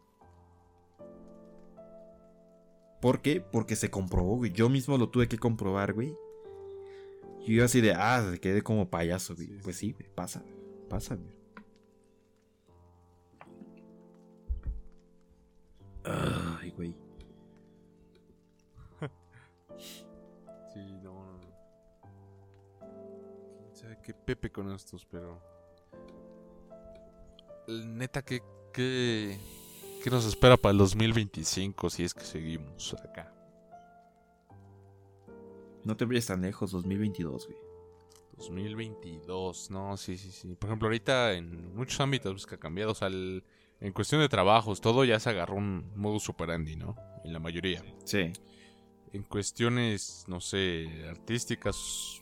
¿Por qué? Porque se comprobó, güey. Yo mismo lo tuve que comprobar, güey. Y yo así de, ah, quedé como payaso, güey. Sí, Pues sí, güey, pasa, pasa, güey. Ay, güey. Sí, no, no. Quién sabe qué pepe con estos, pero. Neta, ¿qué, qué, qué nos espera para el 2025 si es que seguimos acá? No te vayas tan lejos, 2022, güey. 2022, no, sí, sí, sí. Por ejemplo, ahorita en muchos ámbitos pues, que ha cambiado, o sea, el- en cuestión de trabajos, todo ya se agarró un modus operandi, ¿no? En la mayoría. Sí. En cuestiones, no sé, artísticas,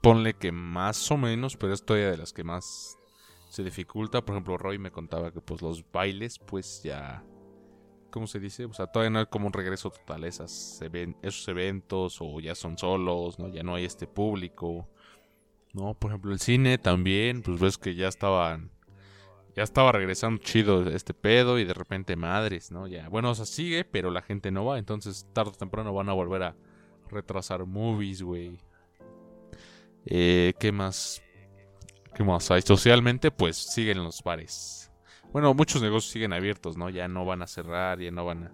ponle que más o menos, pero es todavía de las que más se dificulta. Por ejemplo, Roy me contaba que pues los bailes, pues ya, ¿cómo se dice? O sea, todavía no hay como un regreso total a esas esos eventos o ya son solos, ¿no? Ya no hay este público. No, por ejemplo, el cine también, pues ves que ya estaban ya estaba regresando chido este pedo y de repente madres, ¿no? Ya, bueno, o sea, sigue, pero la gente no va, entonces tarde o temprano van a volver a retrasar movies, güey. Eh, ¿qué más? ¿Qué más hay? Socialmente, pues siguen los bares. Bueno, muchos negocios siguen abiertos, ¿no? Ya no van a cerrar, ya no van a...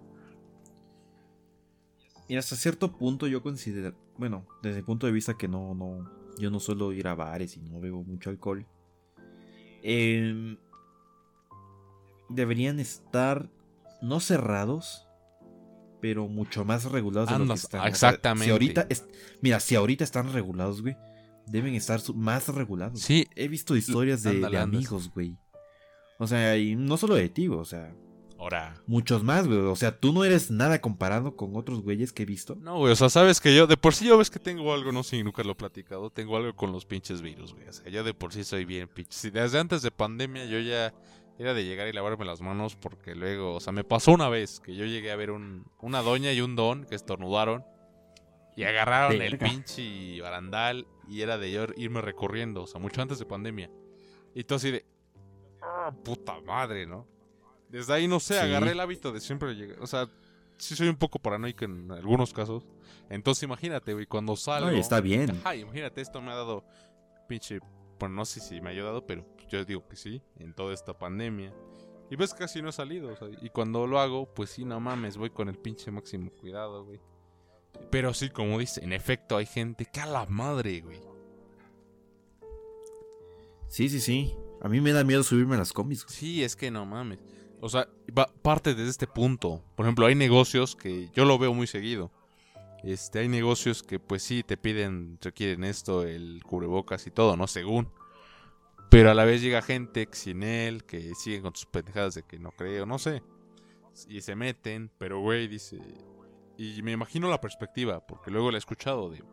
Y hasta cierto punto yo considero, bueno, desde el punto de vista que no, no, yo no suelo ir a bares y no bebo mucho alcohol. Em, deberían estar no cerrados, pero mucho más regulados de lo que están. Exactamente. si ahorita mira, si ahorita están regulados, güey, deben estar más regulados. Sí. He visto historias de, de amigos, güey. O sea, y no solo de ti, o sea, Ahora. Muchos más, güey. O sea, tú no eres nada comparado con otros güeyes que he visto. No, güey. O sea, sabes que yo, de por sí yo ves que tengo algo, no sé, nunca lo he platicado. Tengo algo con los pinches virus, güey. O sea, yo de por sí soy bien pinche. desde antes de pandemia yo ya era de llegar y lavarme las manos porque luego, o sea, me pasó una vez que yo llegué a ver un, una doña y un don que estornudaron y agarraron el pinche barandal y era de yo irme recorriendo, o sea, mucho antes de pandemia. Y todo así de, ah, puta madre, ¿no? Desde ahí, no sé, agarré el hábito de siempre llegar. O sea, sí soy un poco paranoico en algunos casos. Entonces, imagínate, güey, cuando salgo. No, está bien. Ajá, imagínate, esto me ha dado pinche. Bueno, no sé si me ha ayudado, pero yo digo que sí, en toda esta pandemia. Y ves, casi no he salido. O sea, y cuando lo hago, pues sí, no mames, voy con el pinche máximo cuidado, güey. Pero sí, como dice, en efecto, hay gente que a la madre, güey. Sí, sí, sí. A mí me da miedo subirme a las combis. Sí, es que no mames. O sea, parte desde este punto. Por ejemplo, hay negocios que yo lo veo muy seguido. Este, hay negocios que pues sí te piden, requieren esto, el cubrebocas y todo, ¿no? Según. Pero a la vez llega gente sin él, que siguen con sus pendejadas de que no creo, no sé. Y se meten, pero güey, dice... Y me imagino la perspectiva, porque luego le he escuchado de...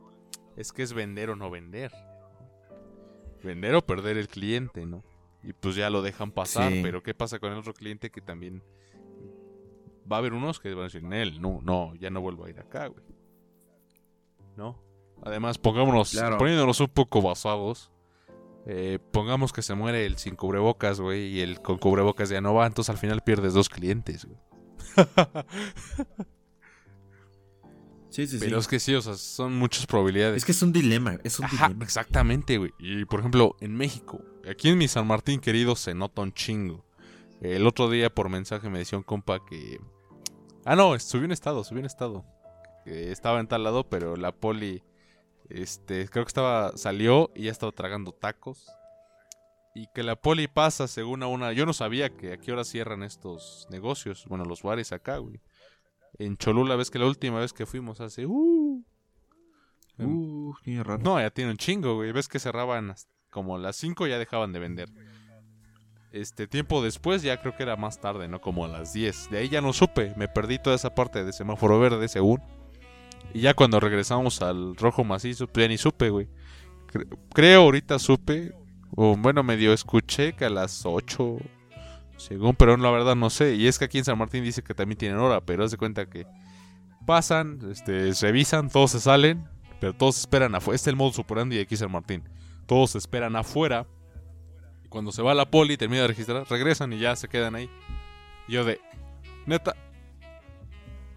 Es que es vender o no vender. Vender o perder el cliente, ¿no? y pues ya lo dejan pasar. Pero ¿qué pasa con el otro cliente que también va a haber unos que van a decir, él, no, no, ya no vuelvo a ir acá, güey. ¿No? Además, pongámonos, poniéndonos un poco basados. Eh, pongamos que se muere el sin cubrebocas, güey, y el con cubrebocas ya no va, entonces al final pierdes dos clientes, güey. Sí, sí, Pero es que sí, o sea, son muchas probabilidades. Es que es un dilema, es un dilema. Exactamente, güey. Y por ejemplo, en México, aquí en mi San Martín querido se nota un chingo. El otro día por mensaje me decía un compa que... Ah, no, subió un estado, subió un estado. Que estaba en tal lado, pero la poli... Este, creo que estaba... Salió y ya estaba tragando tacos. Y que la poli pasa según a una... Yo no sabía que a qué hora cierran estos negocios. Bueno, los bares acá, güey en Cholula, ves que la última vez que fuimos hace. Uh, uh raro. No, ya tiene un chingo, güey. Ves que cerraban como las 5 ya dejaban de vender. Este tiempo después, ya creo que era más tarde, ¿no? Como a las 10. De ahí ya no supe. Me perdí toda esa parte de semáforo verde, según. Y ya cuando regresamos al rojo macizo, pues ya supe, güey. Creo ahorita supe. O bueno, medio escuché que a las 8 según, pero la verdad no sé. Y es que aquí en San Martín dice que también tienen hora, pero haz de cuenta que pasan, este, revisan, todos se salen, pero todos esperan afuera. Este es el modo superandi de aquí San Martín. Todos esperan afuera. Y cuando se va la poli, termina de registrar, regresan y ya se quedan ahí. yo de, neta.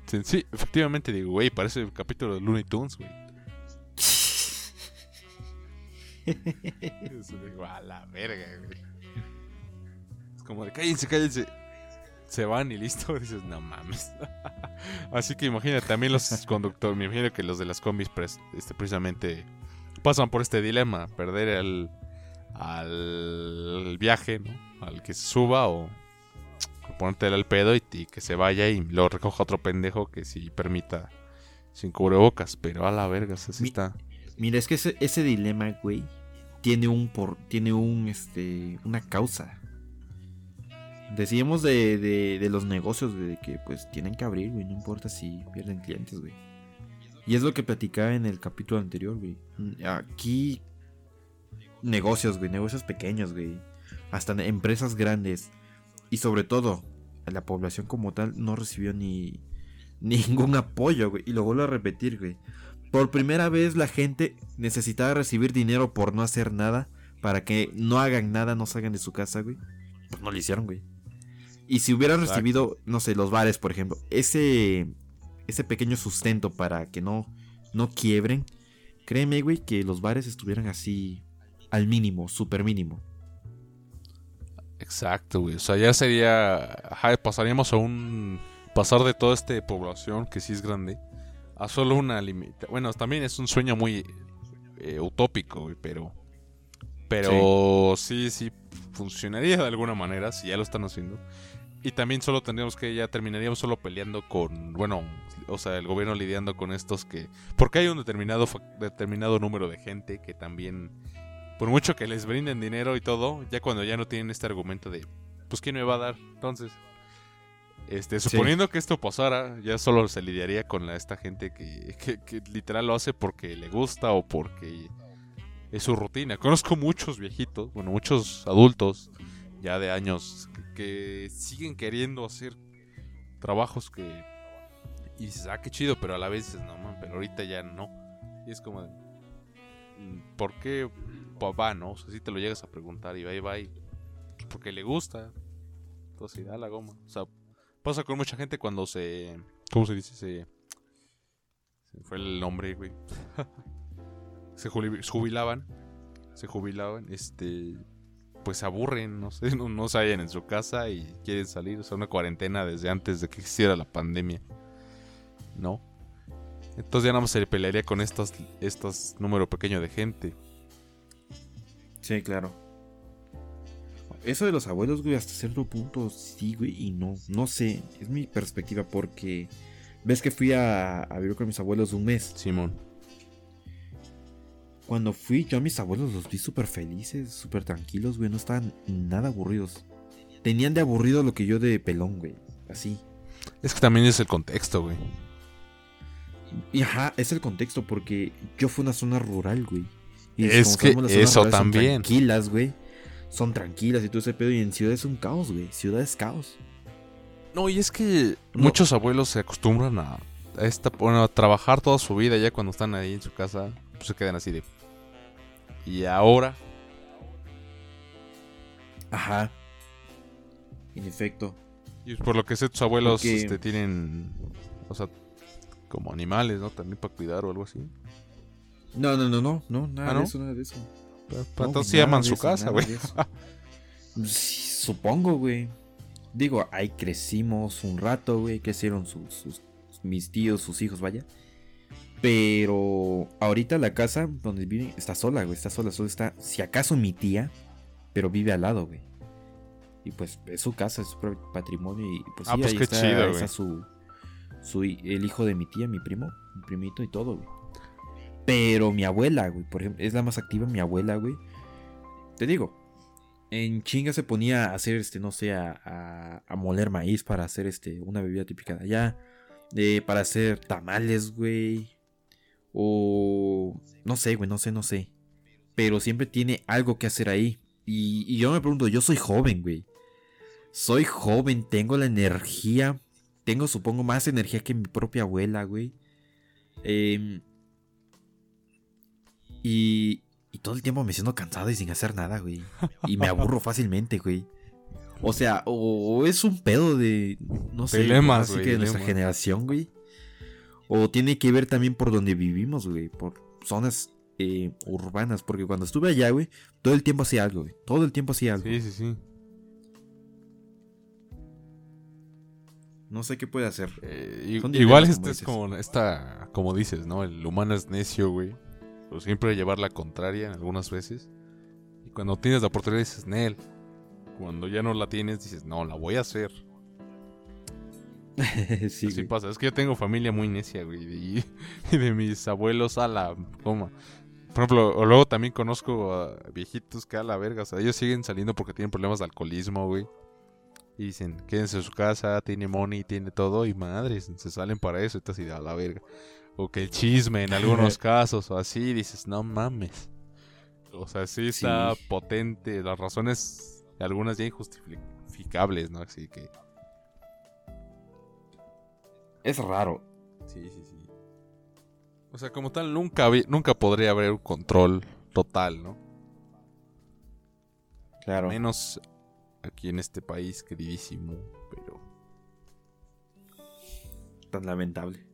Sí, efectivamente digo, güey, parece el capítulo de Looney Tunes, güey. digo, a la verga, güey como de cállense, cállense. Se van y listo. Dices, no mames. Así que imagínate, también los conductores, me imagino que los de las combis este, precisamente pasan por este dilema: perder al, al viaje, ¿no? Al que se suba o ponértelo al pedo y, que se vaya y lo recoja otro pendejo que sí permita sin cubrebocas. Pero a la verga, así está. Mira, es que ese, ese dilema, güey, tiene un por, tiene un este una causa. Decíamos de, de, los negocios, de que pues tienen que abrir, güey, no importa si pierden clientes, güey. Y es lo que platicaba en el capítulo anterior, güey. Aquí, negocios, güey, negocios pequeños, güey. Hasta empresas grandes. Y sobre todo, la población como tal no recibió ni ningún apoyo, güey. Y lo vuelvo a repetir, güey. Por primera vez la gente necesitaba recibir dinero por no hacer nada. Para que no hagan nada, no salgan de su casa, güey. Pues no lo hicieron, güey. Y si hubieran recibido, no sé, los bares, por ejemplo, ese, ese pequeño sustento para que no, no quiebren, créeme, güey, que los bares estuvieran así al mínimo, súper mínimo. Exacto, güey. O sea, ya sería. pasaríamos a un. Pasar de toda esta población, que sí es grande, a solo una limita. Bueno, también es un sueño muy eh, utópico, güey, pero. Pero sí. sí, funcionaría de alguna manera si ya lo están haciendo. Y también solo tendríamos que ya terminaríamos solo peleando con, bueno, o sea, el gobierno lidiando con estos que, porque hay un determinado determinado número de gente que también, por mucho que les brinden dinero y todo, ya cuando ya no tienen este argumento de, pues quién me va a dar, entonces, este, suponiendo que esto pasara, ya solo se lidiaría con esta gente que, que, literal lo hace porque le gusta o porque es su rutina. Conozco muchos viejitos, bueno, muchos adultos ya de años que, siguen queriendo hacer trabajos que... Y dices, ah, qué chido, pero a la vez dices, no, man, pero ahorita ya no. Y es como, mm, ¿por qué papá, no? O sea, si te lo llegas a preguntar y va y va y... Porque le gusta. Entonces, da la goma. O sea, Pasa con mucha gente cuando se. ¿Cómo se dice? Se. se fue el nombre, güey. se jubilaban. Se jubilaban. Este. Pues se aburren, no sé, no, no salen en su casa y quieren salir. O sea, una cuarentena desde antes de que existiera la pandemia. ¿No? Entonces ya nada más se pelearía con estos, estos número pequeño de gente. Sí, claro. Eso de los abuelos, güey, hasta cierto punto sí, güey, y no. No sé, es mi perspectiva porque. Ves que fui a, a vivir con mis abuelos un mes. Simón. Cuando fui, yo a mis abuelos los vi súper felices, súper tranquilos, güey. No estaban nada aburridos. Tenían de aburrido lo que yo de pelón, güey. Así. Es que también es el contexto, güey. Y ajá, es el contexto porque yo fui a una zona rural, güey. Y es que eso también. Tranquilas, güey son tranquilas y todo ese pedo. Y en ciudad es un caos, güey. Ciudad es caos. No, y es que muchos abuelos se acostumbran a, esta, bueno, a trabajar toda su vida. Ya cuando están ahí en su casa, pues se quedan así de. Y ahora. Ajá. En efecto. Y por lo que sé, tus abuelos este, tienen. O sea, como animales, ¿no? También para cuidar o algo así. No, no, no, no, no, nada ¿Ah, de eso, nada de eso. Pero entonces sí aman su casa, güey. supongo, güey. Digo, ahí crecimos un rato, güey. Crecieron sus, sus, mis tíos, sus hijos, vaya. Pero ahorita la casa donde viven está sola, güey. Está sola, solo está. Si acaso mi tía, pero vive al lado, güey. Y pues es su casa, es su patrimonio. Y pues, ah, sí, pues qué está, chido, está su, su, el hijo de mi tía, mi primo, mi primito y todo, güey. Pero mi abuela, güey, por ejemplo, es la más activa, mi abuela, güey. Te digo, en chinga se ponía a hacer, este, no sé, a, moler maíz para hacer, este, una bebida típica de allá. Eh, para hacer tamales, güey. O... No sé, güey, no sé, no sé. Pero siempre tiene algo que hacer ahí. Y, y yo me pregunto, yo soy joven, güey. Soy joven, tengo la energía. Tengo, supongo, más energía que mi propia abuela, güey. Eh, y, todo el tiempo me siento cansado y sin hacer nada, güey. Y me aburro fácilmente, güey. O sea, o, es un pedo de, no sé, así que de nuestra generación, güey. O tiene que ver también por donde vivimos, güey. Por zonas eh, urbanas. Porque cuando estuve allá, güey, todo el tiempo hacía algo, güey. Todo el tiempo hacía algo. Sí, sí, sí. No sé qué puede hacer. Eh, igual este es como esta, como dices, ¿no? El humano es necio, güey. Pero siempre llevar la contraria algunas veces. Y cuando tienes la oportunidad dices, Nel. Cuando ya no la tienes dices, no, la voy a hacer. sí, Así pasa. Es que yo tengo familia muy necia, güey. Y, de mis abuelos a la coma. Por ejemplo, o luego también conozco a viejitos que a la verga. O sea, ellos siguen saliendo porque tienen problemas de alcoholismo, güey. Y dicen, quédense en su casa, tiene money, tiene todo. Y madres, se salen para eso. Entonces, a la verga. O que el chisme en algunos casos o así, dices, no mames. O sea, sí está potente, las razones, algunas ya injustificables, ¿no? Así que... Es raro. Sí, sí, sí. O sea, como tal, nunca, nunca podría haber un control total, ¿no? Claro. Menos aquí en este país queridísimo, pero... Tan lamentable.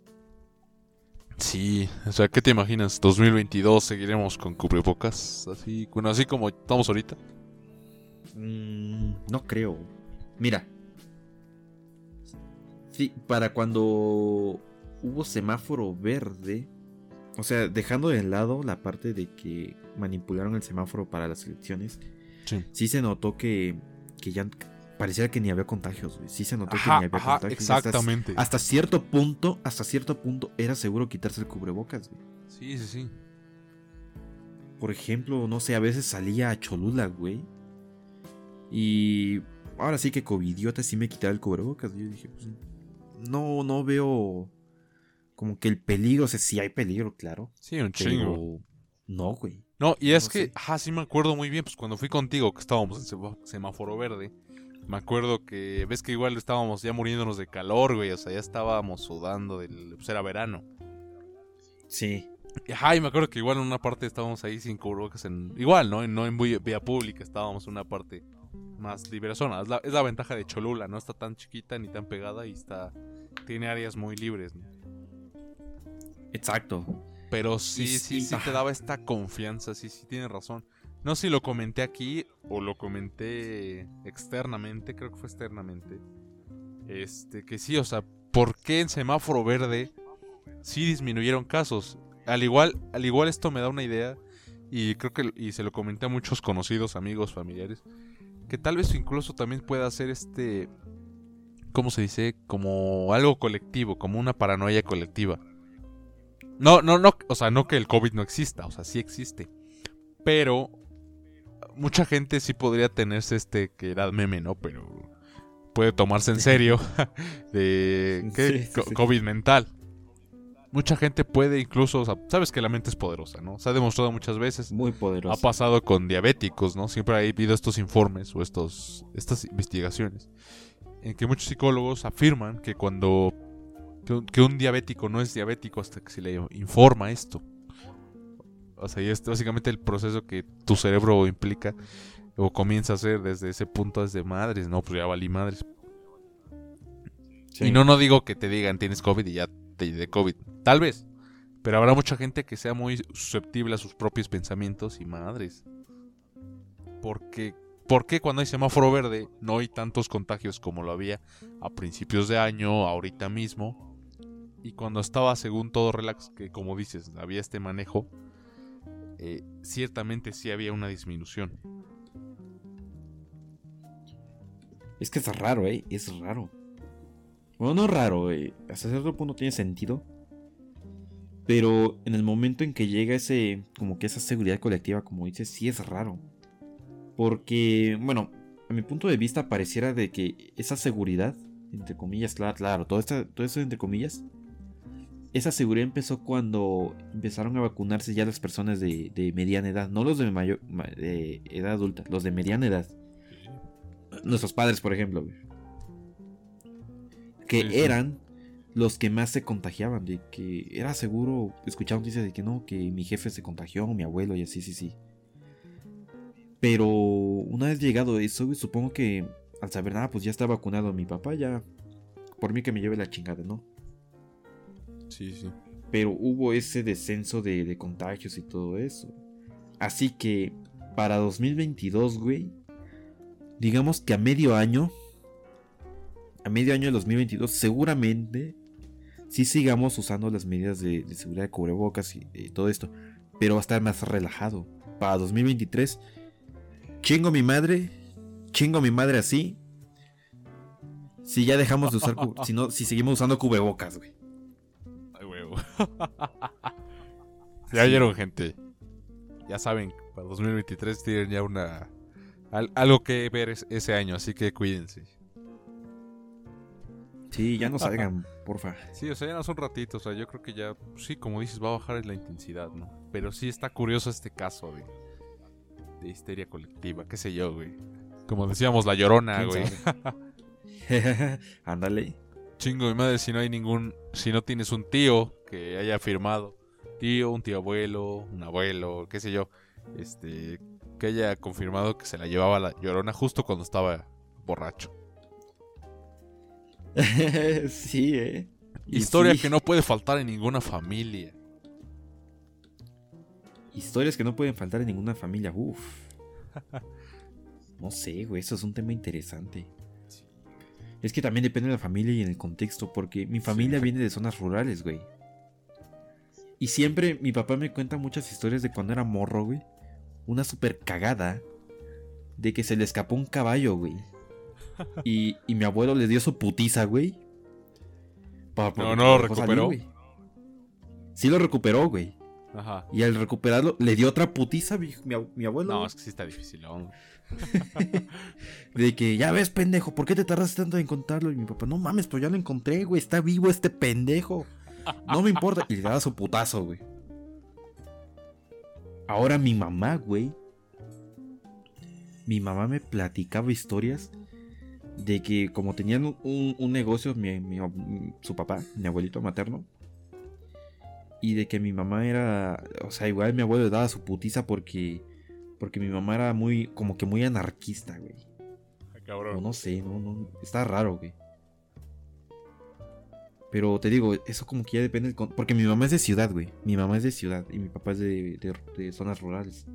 Sí, o sea, ¿qué te imaginas? ¿2022 seguiremos con cubrebocas? Así, bueno, así como estamos ahorita. Mm, no creo. Mira. Sí, para cuando hubo semáforo verde. O sea, dejando de lado la parte de que manipularon el semáforo para las elecciones. Sí, se notó que, que ya parecía que ni había contagios, güey. Sí se notó que ni había contagios. Exactamente. Hasta, cierto punto, hasta cierto punto era seguro quitarse el cubrebocas, güey. Sí, sí, sí. Por ejemplo, no sé, a veces salía a Cholula, güey. Y ahora sí que covidiota sí me quitaba el cubrebocas. Yo dije, pues, no, no veo como que el peligro, o sea, sí hay peligro, claro. Sí, un chingo. No, güey. No, y es que, ah, sí me acuerdo muy bien, pues cuando fui contigo, que estábamos en semáforo verde, me acuerdo que, ves que igual estábamos ya muriéndonos de calor, güey, o sea, ya estábamos sudando, del, pues era verano. Sí. Ajá, y me acuerdo que igual en una parte estábamos ahí sin cubrebocas, en, igual, ¿no? No en vía pública, estábamos en una parte más libre zona. Es la, es la ventaja de Cholula, no está tan chiquita ni tan pegada y está tiene áreas muy libres. ¿no? Exacto. Pero sí, sí, sí, te daba esta confianza, sí, sí, tienes razón. No sé si lo comenté aquí o lo comenté externamente, creo que fue externamente. Este, que sí, o sea, ¿por qué en semáforo verde sí disminuyeron casos? Al igual, al igual esto me da una idea y creo que y se lo comenté a muchos conocidos, amigos, familiares, que tal vez incluso también pueda ser este ¿cómo se dice? como algo colectivo, como una paranoia colectiva. No, no, no, o sea, no que el COVID no exista, o sea, sí existe. Pero mucha gente sí podría tenerse este que era meme, ¿no? Pero puede tomarse en serio de ¿qué? COVID mental. Mucha gente puede incluso, o sea, sabes que la mente es poderosa, ¿no? Se ha demostrado muchas veces. Muy poderosa. Ha pasado con diabéticos, ¿no? Siempre ha habido estos informes o estos, estas investigaciones en que muchos psicólogos afirman que cuando que un, diabético no es diabético hasta que se le informa esto. O sea, y es básicamente el proceso que tu cerebro implica o comienza a hacer desde ese punto desde madres, no, pues ya valí madres. Y no, no digo que te digan tienes COVID y ya te de COVID. Tal vez. Pero habrá mucha gente que sea muy susceptible a sus propios pensamientos y madres. Porque ¿Por qué cuando hay semáforo verde no hay tantos contagios como lo había a principios de año, ahorita mismo? Y cuando estaba según todo relax, que como dices, había este manejo, eh, ciertamente sí había una disminución. Es que es raro, ¿eh? Es raro. Bueno, no raro, eh. Hasta cierto punto tiene sentido. Pero en el momento en que llega ese, como que esa seguridad colectiva, como dices, sí es raro. Porque, bueno, a mi punto de vista pareciera de que esa seguridad, entre comillas, claro, claro, todo, esto, todo eso entre comillas, esa seguridad empezó cuando empezaron a vacunarse ya las personas de, mediana edad, no los de, mayor, de edad adulta, los de mediana edad. Nuestros padres, por ejemplo, que eran los que más se contagiaban, de que era seguro, escuchaba noticias de que no, que mi jefe se contagió, mi abuelo y así, sí, sí. Pero una vez llegado eso, supongo que al saber nada, pues ya está vacunado mi papá, ya. Por mí que me lleve la chingada, ¿no? Sí, sí. Pero hubo ese descenso de, contagios y todo eso. Así que para 2022, güey, digamos que a medio año, a medio año de 2022, seguramente sí sigamos usando las medidas de, seguridad de cubrebocas y, y, todo esto, pero va a estar más relajado. Para 2023 Chingo mi madre. Chingo mi madre así. Si ya dejamos de usar. si, no, si seguimos usando cubrebocas, güey. Ya oyeron, gente. Ya saben, para 2023 tienen ya una. algo que ver ese año, así que cuídense. Sí, ya no salgan, porfa. Sí, o sea, ya no son ratitos. O sea, yo creo que ya, sí, como dices, va a bajar la intensidad, ¿no? Pero sí está curioso este caso, güey de histeria colectiva, qué sé yo, güey. Como decíamos, la llorona, güey. Ándale. Chingo mi madre, si no hay ningún. Si no tienes un tío que haya firmado. Tío, un tío abuelo, un abuelo, qué sé yo. Este. Que haya confirmado que se la llevaba la llorona justo cuando estaba borracho. sí, eh. Historia que no puede faltar en ninguna familia. Historias que no pueden faltar en ninguna familia. Uf. No sé, güey, eso es un tema interesante. Es que también depende de la familia y en el contexto, porque mi familia viene de zonas rurales, güey. Y siempre mi papá me cuenta muchas historias de cuando era morro, güey. Una super cagada de que se le escapó un caballo, güey. Y, y mi abuelo le dio su putiza, güey. para- No, no lo salir, recuperó. Sí lo recuperó, güey. Ajá. Y al recuperarlo, le dio otra putiza mi, mi ab- mi abuelo. No, güey. es que sí está difícil. ¿no? De que, ya ves, pendejo, ¿por qué te tardaste tanto en encontrarlo? Y mi papá, no mames, pero ya lo encontré, güey, está vivo este pendejo. No me importa. Y le daba su putazo, güey. Ahora mi mamá, güey. Mi mamá me platicaba historias de que como tenían un, negocio, su papá, mi abuelito materno, y de que mi mamá era, o sea, igual mi abuelo le daba su putiza porque, porque mi mamá era muy, como que muy anarquista, güey. Ah, Cabrón. no sé, no, no, está raro, güey. Pero te digo, eso como que ya depende, del con- porque mi mamá es de ciudad, güey. Mi mamá es de ciudad y mi papá es de, de- de zonas rurales.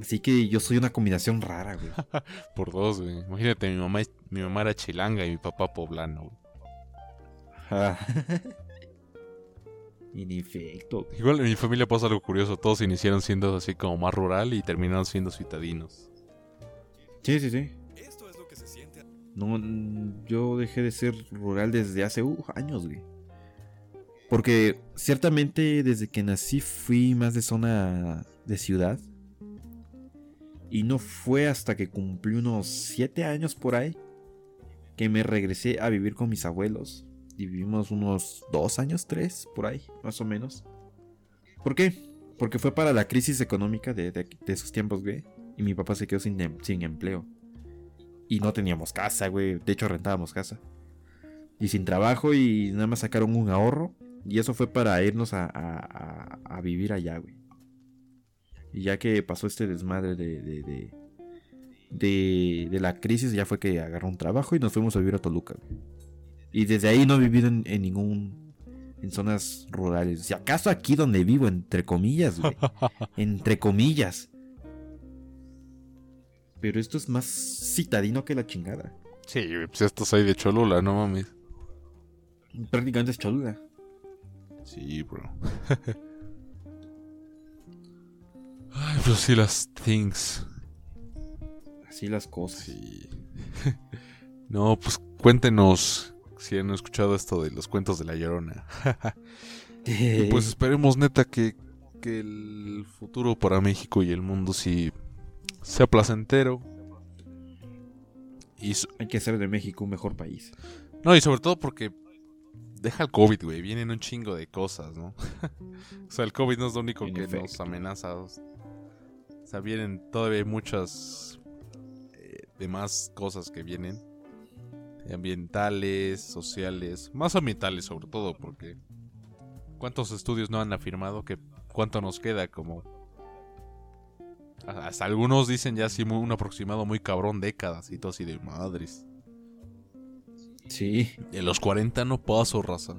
Así que yo soy una combinación rara, güey. Por dos, güey. Imagínate, mi mamá, es- mi mamá era chilanga y mi papá poblano. güey. En efecto. Igual en mi familia pasa algo curioso. Todos iniciaron siendo así como más rural y terminaron siendo citadinos. Sí, sí, sí. Esto es lo que se siente. No, yo dejé de ser rural desde hace uh, años, güey. Porque ciertamente desde que nací fui más de zona de ciudad. Y no fue hasta que cumplí unos 7 años por ahí que me regresé a vivir con mis abuelos. Vivimos unos 2 años, 3 por ahí, más o menos. ¿Por qué? Porque fue para la crisis económica de, esos tiempos, güey. Y mi papá se quedó sin, em- sin empleo. Y no teníamos casa, güey. De hecho, rentábamos casa. Y sin trabajo y nada más sacaron un ahorro. Y eso fue para irnos a vivir allá, güey. Y ya que pasó este desmadre de, de, de, de- de la crisis, ya fue que agarró un trabajo y nos fuimos a vivir a Toluca, güey. Y desde ahí no he vivido en, en ningún... En zonas rurales. Si acaso aquí donde vivo, entre comillas, güey. Entre comillas. Pero esto es más citadino que la chingada. Sí, pues estos hay de Cholula, no mames. Prácticamente es Cholula. Sí, bro. Ay, pero sí las things. Así las cosas. Sí. no, pues cuéntenos si han escuchado esto de los cuentos de la Llorona. Y pues esperemos neta que, que el futuro para México y el mundo sí sea placentero. Y, so- Hay que hacer de México un mejor país. no, y sobre todo porque deja el COVID, güey. Vienen un chingo de cosas, ¿no? o sea, el COVID no es lo único En que nos amenaza. O sea, vienen todavía hay muchas eh, demás cosas que vienen. Ambientales, sociales, más ambientales sobre todo, porque ¿cuántos estudios no han afirmado que cuánto nos queda como... Hasta algunos dicen ya así un aproximado muy cabrón, décadas y todo así de madres. Sí. En los 40 no paso, raza.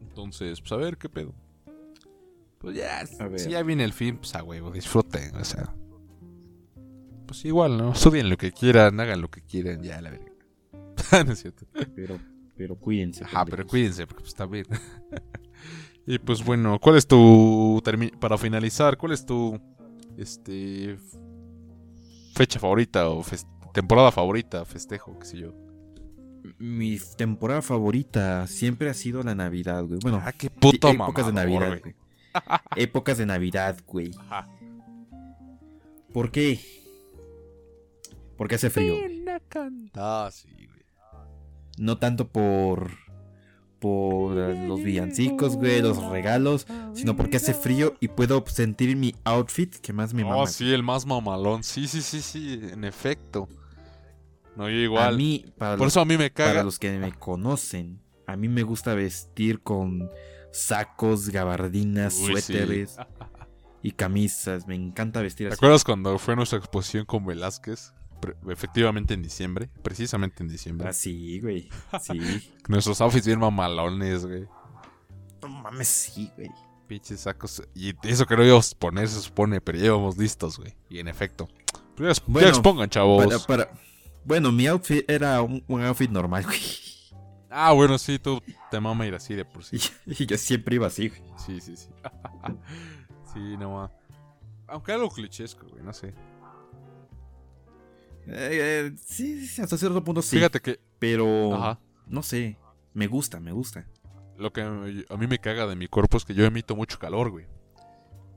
Entonces, pues a ver qué pedo. Pues ya, si ya viene el fin, pues a huevo, disfruten, o sea. Pues igual, ¿no? Estudien lo que quieran, hagan lo que quieran, ya la verga. no es cierto. Pero, pero cuídense. Ajá, pero cuídense, porque pues está bien. y pues bueno, ¿cuál es tu. Para finalizar, ¿cuál es tu. Este. fecha favorita o temporada favorita, festejo, qué sé yo? Mi temporada favorita siempre ha sido la Navidad, güey. Bueno, Ah, qué puto épocas de Navidad, güey. güey. épocas de Navidad, güey. Ajá. ¿Por qué? Porque hace frío. Ah, sí, güey. No tanto por por los villancicos, güey, los regalos, sino porque hace frío y puedo sentir mi outfit que más me mama. Oh, sí, el más mamalón. Sí, sí, sí, sí, en efecto. No, yo A igual. mí, para Por los, eso a mí me para caga. los que me conocen, a mí me gusta vestir con sacos, gabardinas, Uy, sí. suéteres y camisas. Me encanta vestir ¿Te así. acuerdas cuando fue nuestra exposición con Velázquez? Efectivamente en diciembre. Precisamente en diciembre. Así, güey. Sí. Nuestros outfits bien mamalones, güey. no mames, sí, güey. Pinches sacos. Y eso que no íbamos a poner, se supone, pero ya íbamos listos, güey. Y en efecto, Pues ya, Bueno, ya expongan, chavos. Para, para- Bueno, mi outfit era un, un outfit normal, güey. Ah, bueno, sí, tú te mama ir así de por sí. Y, yo siempre iba así, güey. Sí, sí, sí. sí, no ma. Aunque algo clichesco, güey, no sé. Eh, eh, sí, sí, hasta cierto punto sí. Fíjate que, Pero, ajá, no sé. Me gusta, me gusta. lo que a mí me caga de mi cuerpo es que yo emito mucho calor, güey.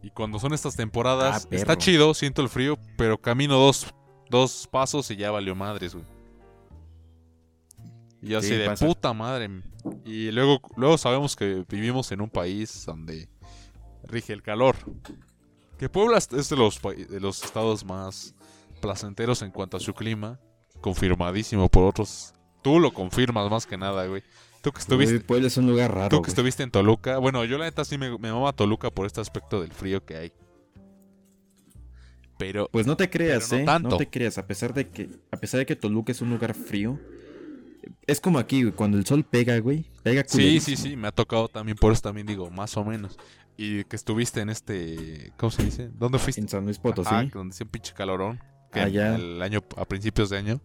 Y cuando son estas temporadas, Ah, está chido, siento el frío, pero camino dos, dos pasos y ya valió madres, güey. Y yo Sí, así de pasa. puta madre. Y luego, luego sabemos que vivimos en un país donde rige el calor. Que Puebla es de los, pa- de los estados más placenteros en cuanto a su clima. Confirmadísimo por otros. Tú lo confirmas más que nada, güey. Tú que estuviste, Puebla es un lugar raro. tú que güey. estuviste en Toluca. Bueno, yo la neta sí me, me mama Toluca por este aspecto del frío que hay. Pero Pues no te creas, no eh. tanto. No te creas, a pesar de que a pesar de que Toluca es un lugar frío, es como aquí, güey, cuando el sol pega, güey, pega sí, sí, sí, me ha tocado también. Por eso también digo, más o menos. Y que estuviste en este. ¿Cómo se dice? ¿Dónde fuiste? En San Luis Potosí. Ajá, donde hacía un pinche calorón. Que Allá. El año, a principios de año.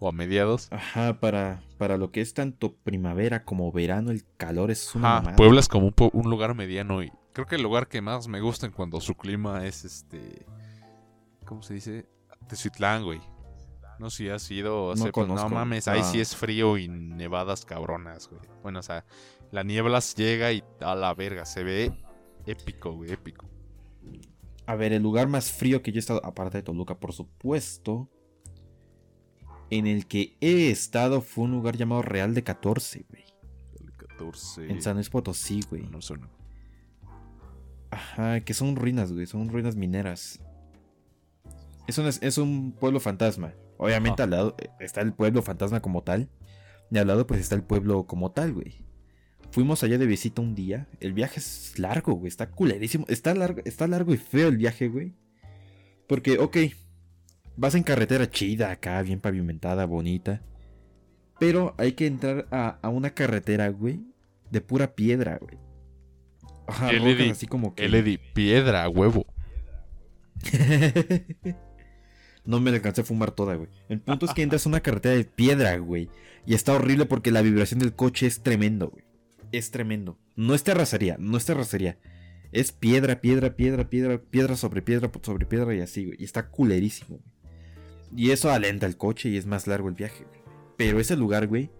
O a mediados. Ajá, para, para lo que es tanto primavera como verano, el calor es una Ajá, mamada. Puebla es como un, po- un lugar mediano y creo que el lugar que más me gusta en cuanto a su clima es este, ¿cómo se dice? Teciutlán, güey. No sé si has ido, o No pues, no mames, ahí Ah. sí es frío y nevadas cabronas, güey. Bueno, o sea, la niebla llega y a la verga, se ve épico, güey, épico. A ver, el lugar más frío que yo he estado, aparte de Toluca, por supuesto, en el que he estado fue un lugar llamado Real de 14, güey. El 14. En San Luis Potosí, güey. No suena. Ajá, que son ruinas, güey, son ruinas mineras. Es un, es un pueblo fantasma. Obviamente Ah. al lado eh, está el pueblo fantasma como tal. Y al lado pues está el pueblo como tal, güey. Fuimos allá de visita un día. El viaje es largo, güey. Está culerísimo. Está largo, está largo y feo el viaje, güey. Porque, ok. Vas en carretera chida acá, bien pavimentada, bonita. Pero hay que entrar a, a una carretera, güey. De pura piedra, güey. Ajá, así como que... Piedra, huevo. no me alcancé a fumar toda, güey. El punto es que entras a una carretera de piedra, güey. Y está horrible porque la vibración del coche es tremendo, güey. Es tremendo. No es terracería, no es terracería. Es piedra, piedra, piedra, piedra, piedra sobre piedra sobre piedra y así, güey. Y está culerísimo, güey. Y eso alenta el coche y es más largo el viaje, güey. Pero ese lugar, güey.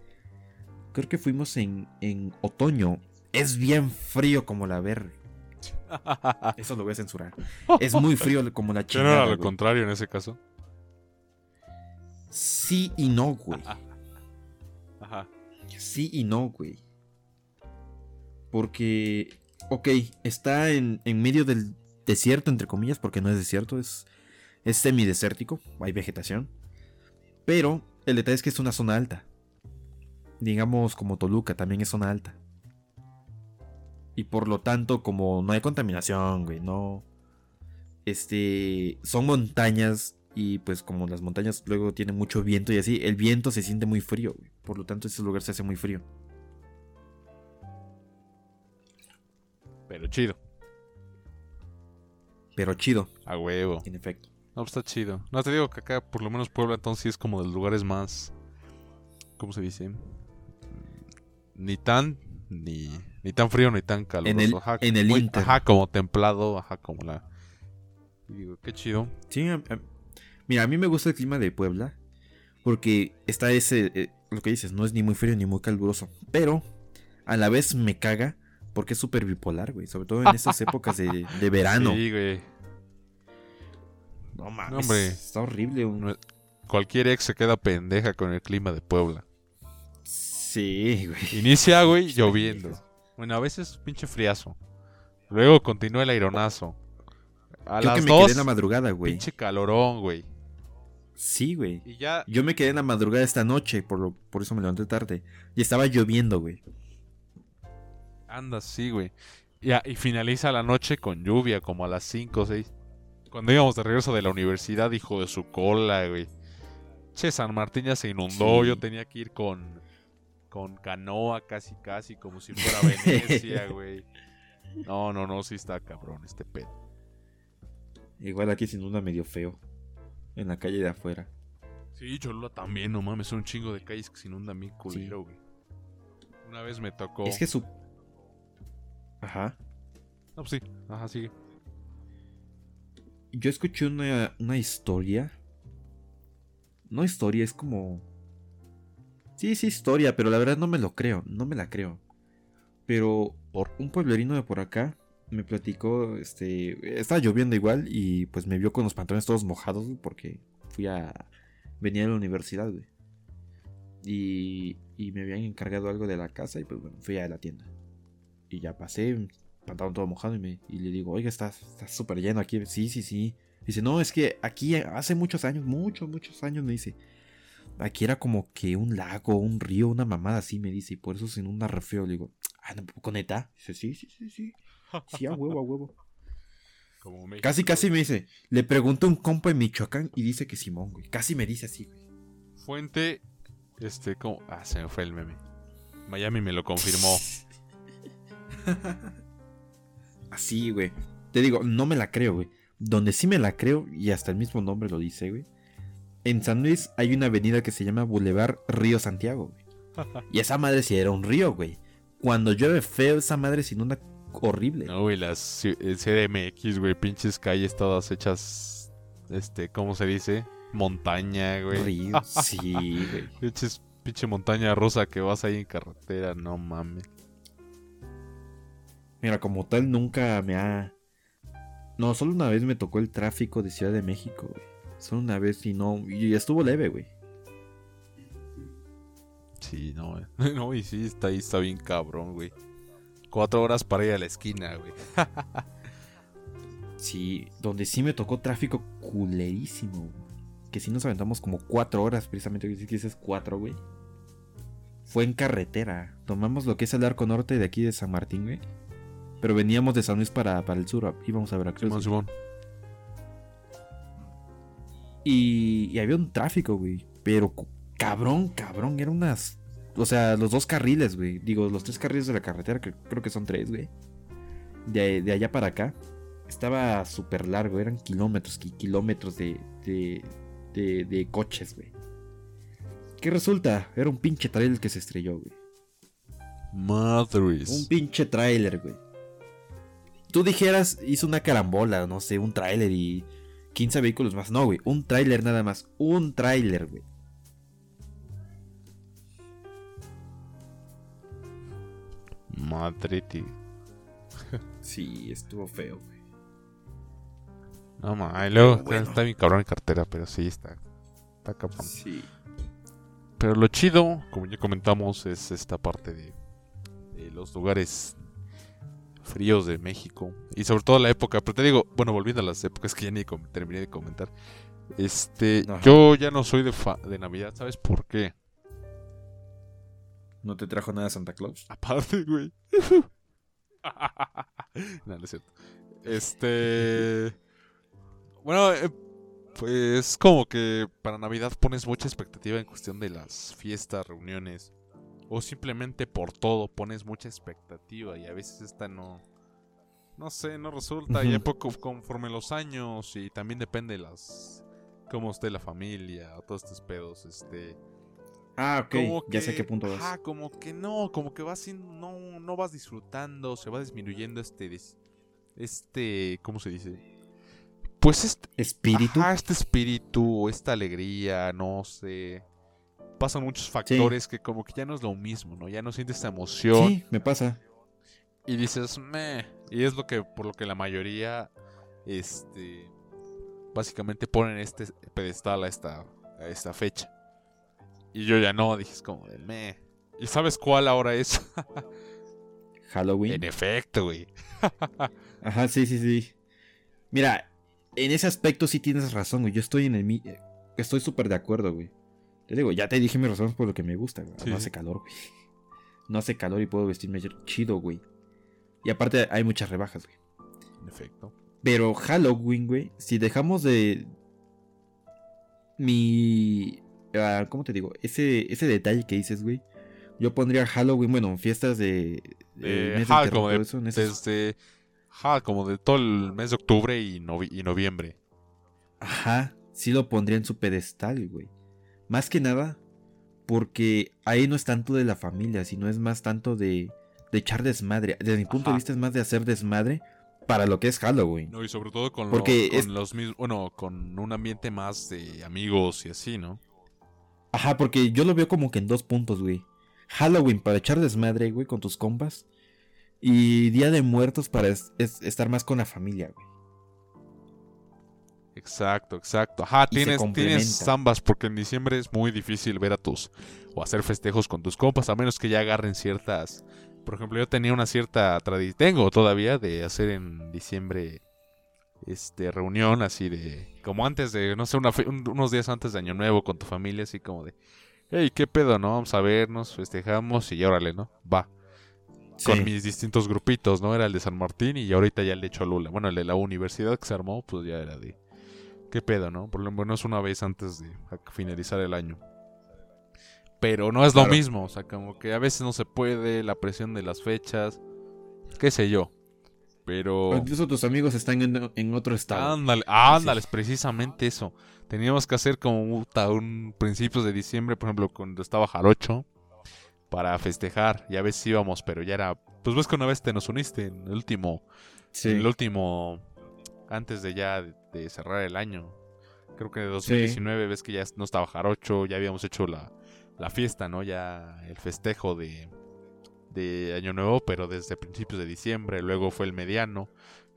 Creo que fuimos en, en otoño. Es bien frío como la verga. Eso lo voy a censurar. Es muy frío como la no chingada. era lo güey. contrario en ese caso. Sí y no, güey. Ajá. Sí y no, güey. Porque, ok, está en, en medio del desierto, entre comillas, porque no es desierto, es, es semidesértico, hay vegetación. Pero el detalle es que es una zona alta. Digamos como Toluca, también es zona alta. Y por lo tanto, como no hay contaminación, güey, no... Este... Son montañas y pues como las montañas luego tienen mucho viento y así, el viento se siente muy frío. Por lo tanto, ese lugar se hace muy frío. Pero chido. Pero chido, A huevo. en efecto. No, pues está chido. No te digo que acá, por lo menos Puebla, entonces sí es como de los lugares más. ¿Cómo se dice? Ni tan. Ni, ni tan frío ni tan caluroso. En el- ajá, en el muy- inter. Ajá, como templado. Ajá, como la. y digo, qué chido. Sí, a- a- mira, a mí me gusta el clima de Puebla. Porque está ese, eh, lo que dices, no es ni muy frío ni muy caluroso. Pero a la vez me caga porque es súper bipolar, güey. Sobre todo en estas épocas de, de verano. Sí, güey. No mames, No, hombre. está horrible. un- Cualquier ex se queda pendeja con el clima de Puebla. Sí, güey. Inicia, güey, lloviendo. Bueno, a veces pinche friazo. Luego continúa el aironazo. A Creo que las me quedé dos, en la madrugada, güey. pinche calorón, güey. Sí, güey. Y ya Yo me quedé en la madrugada esta noche, por, lo, por eso me levanté tarde. Y estaba lloviendo, güey. Anda así, güey. Y finaliza la noche con lluvia, como a las 5 o 6. Cuando íbamos de regreso de la universidad, hijo de su cola, güey. Che, San Martín ya se inundó. Sí. Yo tenía que ir con, con canoa casi, casi, como si fuera Venecia, güey. No, no, no, sí está cabrón este pedo. Igual aquí sin una medio feo. En la calle de afuera. Sí, Cholula también, no mames, son un chingo de calles que se inundan bien culero, güey. Una vez me tocó. Es que su. Ajá. No, pues sí, ajá, sigue. Yo escuché una, una historia. No historia, es como. Sí, sí, historia, pero la verdad no me lo creo, no me la creo. Pero por un pueblerino de por acá me platicó, este, estaba lloviendo igual y pues me vio con los pantalones todos mojados porque fui a, venía de la universidad, güey. Y, y me habían encargado algo de la casa y pues bueno, fui a la tienda. Y ya pasé, pantalón todo mojado y, me, y le digo, oiga, está súper lleno aquí. Sí, sí, sí. Dice, no, es que aquí hace muchos años, muchos, muchos años, me dice. Aquí era como que un lago, un río, una mamada así, me dice. Y por eso se inunda re feo. Le digo, ah, no, ¿con neta? Dice, sí, sí, sí, sí. Sí, a huevo, a huevo. Como México, Casi, casi me dice. Le pregunto a un compa en Michoacán y dice que Simón, güey. Casi me dice así, güey. Fuente, este, como. Ah, se me fue el meme. Miami me lo confirmó. Así, güey. Te digo, no me la creo, güey. Donde sí me la creo, y hasta el mismo nombre lo dice, güey. En San Luis hay una avenida que se llama Boulevard Río Santiago, güey. Y esa madre sí era un río, güey. Cuando llueve feo, esa madre se inunda horrible. No, güey, las CDMX, güey, pinches calles todas hechas. Este, ¿cómo se dice? Montaña, güey. Río, sí, güey. Pinches, pinche montaña rosa que vas ahí en carretera, no mames. Mira, como tal, nunca me ha. No, solo una vez me tocó el tráfico de Ciudad de México, güey. Solo una vez y no. Y estuvo leve, güey. Sí, no, güey. No, y sí, está ahí, está bien cabrón, güey. Cuatro horas para ir a la esquina, güey. Sí, donde sí me tocó tráfico culerísimo, güey. Que sí nos aventamos como cuatro horas, precisamente. Que dices cuatro, güey. Fue en carretera. Tomamos lo que es el arco norte de aquí de San Martín, güey. Pero veníamos de San Luis para, para el sur. Íbamos a Veracruz. Simón. Simón. Y, y había un tráfico, güey. Pero cabrón, cabrón. Eran unas. O sea, los dos carriles, güey. Digo, los tres carriles de la carretera, que creo que son tres, güey. De, de allá para acá. Estaba súper largo. Eran kilómetros y kilómetros de, de, de, de coches, güey. ¿Qué resulta? Era un pinche trailer que se estrelló, güey. Un Madres. pinche tráiler, güey. Tú dijeras, hizo una carambola, no sé, un tráiler y 15 vehículos más. No, güey, un tráiler nada más. Un tráiler, güey. Madre, tío. Sí, estuvo feo, güey. No mames, luego Pero bueno. está bien cabrón en cartera, pero sí está. Está cabrón. Sí. Pero lo chido, como ya comentamos, es esta parte de, de los lugares fríos de México. Y sobre todo la época. Pero te digo, bueno, volviendo a las épocas que ya ni terminé de comentar. Este, Ajá. yo ya no soy de, fa- de Navidad, ¿sabes por qué? ¿No te trajo nada Santa Claus? Aparte, güey. no, no es cierto. Este. Bueno, eh, pues como que para Navidad pones mucha expectativa en cuestión de las fiestas, reuniones. O simplemente por todo pones mucha expectativa y a veces esta no. No sé, no resulta. Y Ujú. un poco conforme los años y también depende de las. cómo esté la familia todos estos pedos. Este. Ah, ok. Como Ya sé qué punto vas. ajá, como que no, como que vas sin, no, no vas disfrutando, se va disminuyendo este, este, ¿cómo se dice? Pues este, Espíritu. ajá, este espíritu, esta alegría, no sé. Pasan muchos factores que como que ya no es lo mismo, ¿no? Ya no sientes esta emoción Sí, me pasa. y dices, meh. Y es lo que, por lo que la mayoría, este, básicamente ponen este pedestal a esta, a esta fecha. Y yo ya no, dije, es como de meh. ¿Y sabes cuál ahora es? Halloween. en efecto, güey. Ajá, sí, sí, sí. Mira, en ese aspecto sí tienes razón, güey. Yo estoy en el mi- eh, Estoy súper de acuerdo, güey. Te digo, ya te dije mis razones por lo que me gusta, güey. Sí, no hace calor, güey. No hace calor y puedo vestirme chido, güey. Y aparte hay muchas rebajas, güey. En efecto. Pero Halloween, güey, si dejamos de. Mi. ah, ¿Cómo te digo? Ese, ese detalle que dices, güey. Yo pondría Halloween, bueno, fiestas de. de Eh, terror, como de- todo eso, en esos- Desde, ajá, como de todo el mes de octubre y, novi- y noviembre. Ajá. sí lo pondría en su pedestal, güey. Más que nada, porque ahí no es tanto de la familia, sino es más tanto de, de echar desmadre. Desde mi punto de vista es más de hacer desmadre para lo que es Halloween. No, y sobre todo con, Porque con es- los mismos, bueno, con un ambiente más de amigos y así, ¿no? Ajá, porque yo lo veo como que en dos puntos, güey. Halloween para echar desmadre, güey, con tus compas. Y Día de Muertos para es- es- estar más con la familia, güey. Exacto, exacto. Ajá, Y tienes, tienes ambas porque en diciembre es muy difícil ver a tus o hacer festejos con tus compas a menos que ya agarren ciertas. Por ejemplo, yo tenía una cierta tradición, tengo todavía de hacer en diciembre este reunión así de como antes de no sé, una fe- un- unos días antes de Año Nuevo con tu familia así como de hey, qué pedo, ¿no? Vamos a vernos, festejamos y órale, ¿no? Va. Con mis distintos grupitos, ¿no? Era el de San Martín y ahorita ya el de Cholula. Bueno, el de la universidad que se armó, pues ya era de ¿Qué pedo, no? Por lo menos una vez antes de finalizar el año. Pero no es Claro. lo mismo, o sea, como que a veces no se puede, la presión de las fechas, qué sé yo. O Pero... incluso tus amigos están en, en otro estado. Ándale, ándales, precisamente eso. Teníamos que hacer como un principios de diciembre, por ejemplo, cuando estaba Jarocho, para festejar. Y a veces íbamos, pero ya era... Pues ves que una vez te nos uniste en el último sí. en el último, antes de ya de, de cerrar el año. Creo que de 2019 ves que ya no estaba Jarocho, ya habíamos hecho la, la fiesta, ¿no? Ya el festejo de, de Año Nuevo, pero desde principios de diciembre. Luego fue el mediano,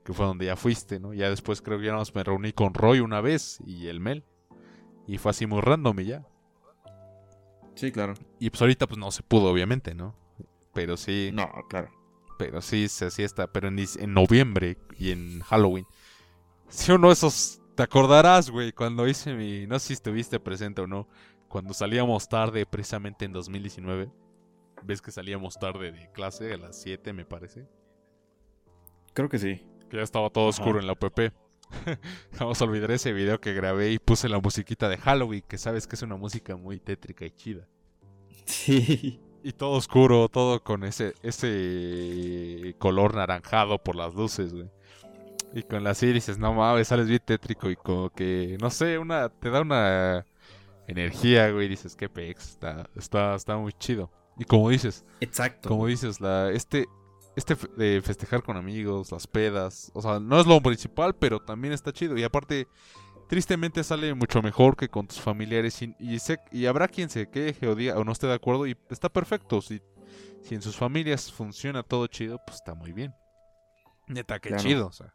que fue donde ya fuiste, ¿no? Ya después creo que ya nos me reuní con Roy una vez y el Mel. Y fue así muy random y ya. Sí, claro. Y pues ahorita pues no se pudo, obviamente, ¿no? Pero sí. No, claro. Pero sí, se hacía esta. Pero en, en noviembre y en Halloween. Si uno esos. Te acordarás, güey, cuando hice mi. No sé si estuviste presente o no. Cuando salíamos tarde, precisamente en 2019. ¿Ves que salíamos tarde de clase? A las 7, me parece. Creo que sí. Que ya estaba todo Ajá. oscuro en la UPP. Vamos a olvidar ese video que grabé y puse la musiquita de Halloween. Que sabes que es una música muy tétrica y chida. Sí. Y todo oscuro, todo con ese, ese color naranjado por las luces, güey. Y con la serie dices, no mames, sales bien tétrico y como que, no sé, una, te da una energía, güey. Dices, qué pex, está, está, está muy chido. Y como dices, Exacto. como dices, la, este, este de festejar con amigos, las pedas, o sea, no es lo principal, pero también está chido. Y aparte, tristemente sale mucho mejor que con tus familiares. Y, y, sé- y habrá quien se queje o diga o no esté de acuerdo y está perfecto. Si, si en sus familias funciona todo chido, pues está muy bien. Neta, qué Claro. chido, o sea.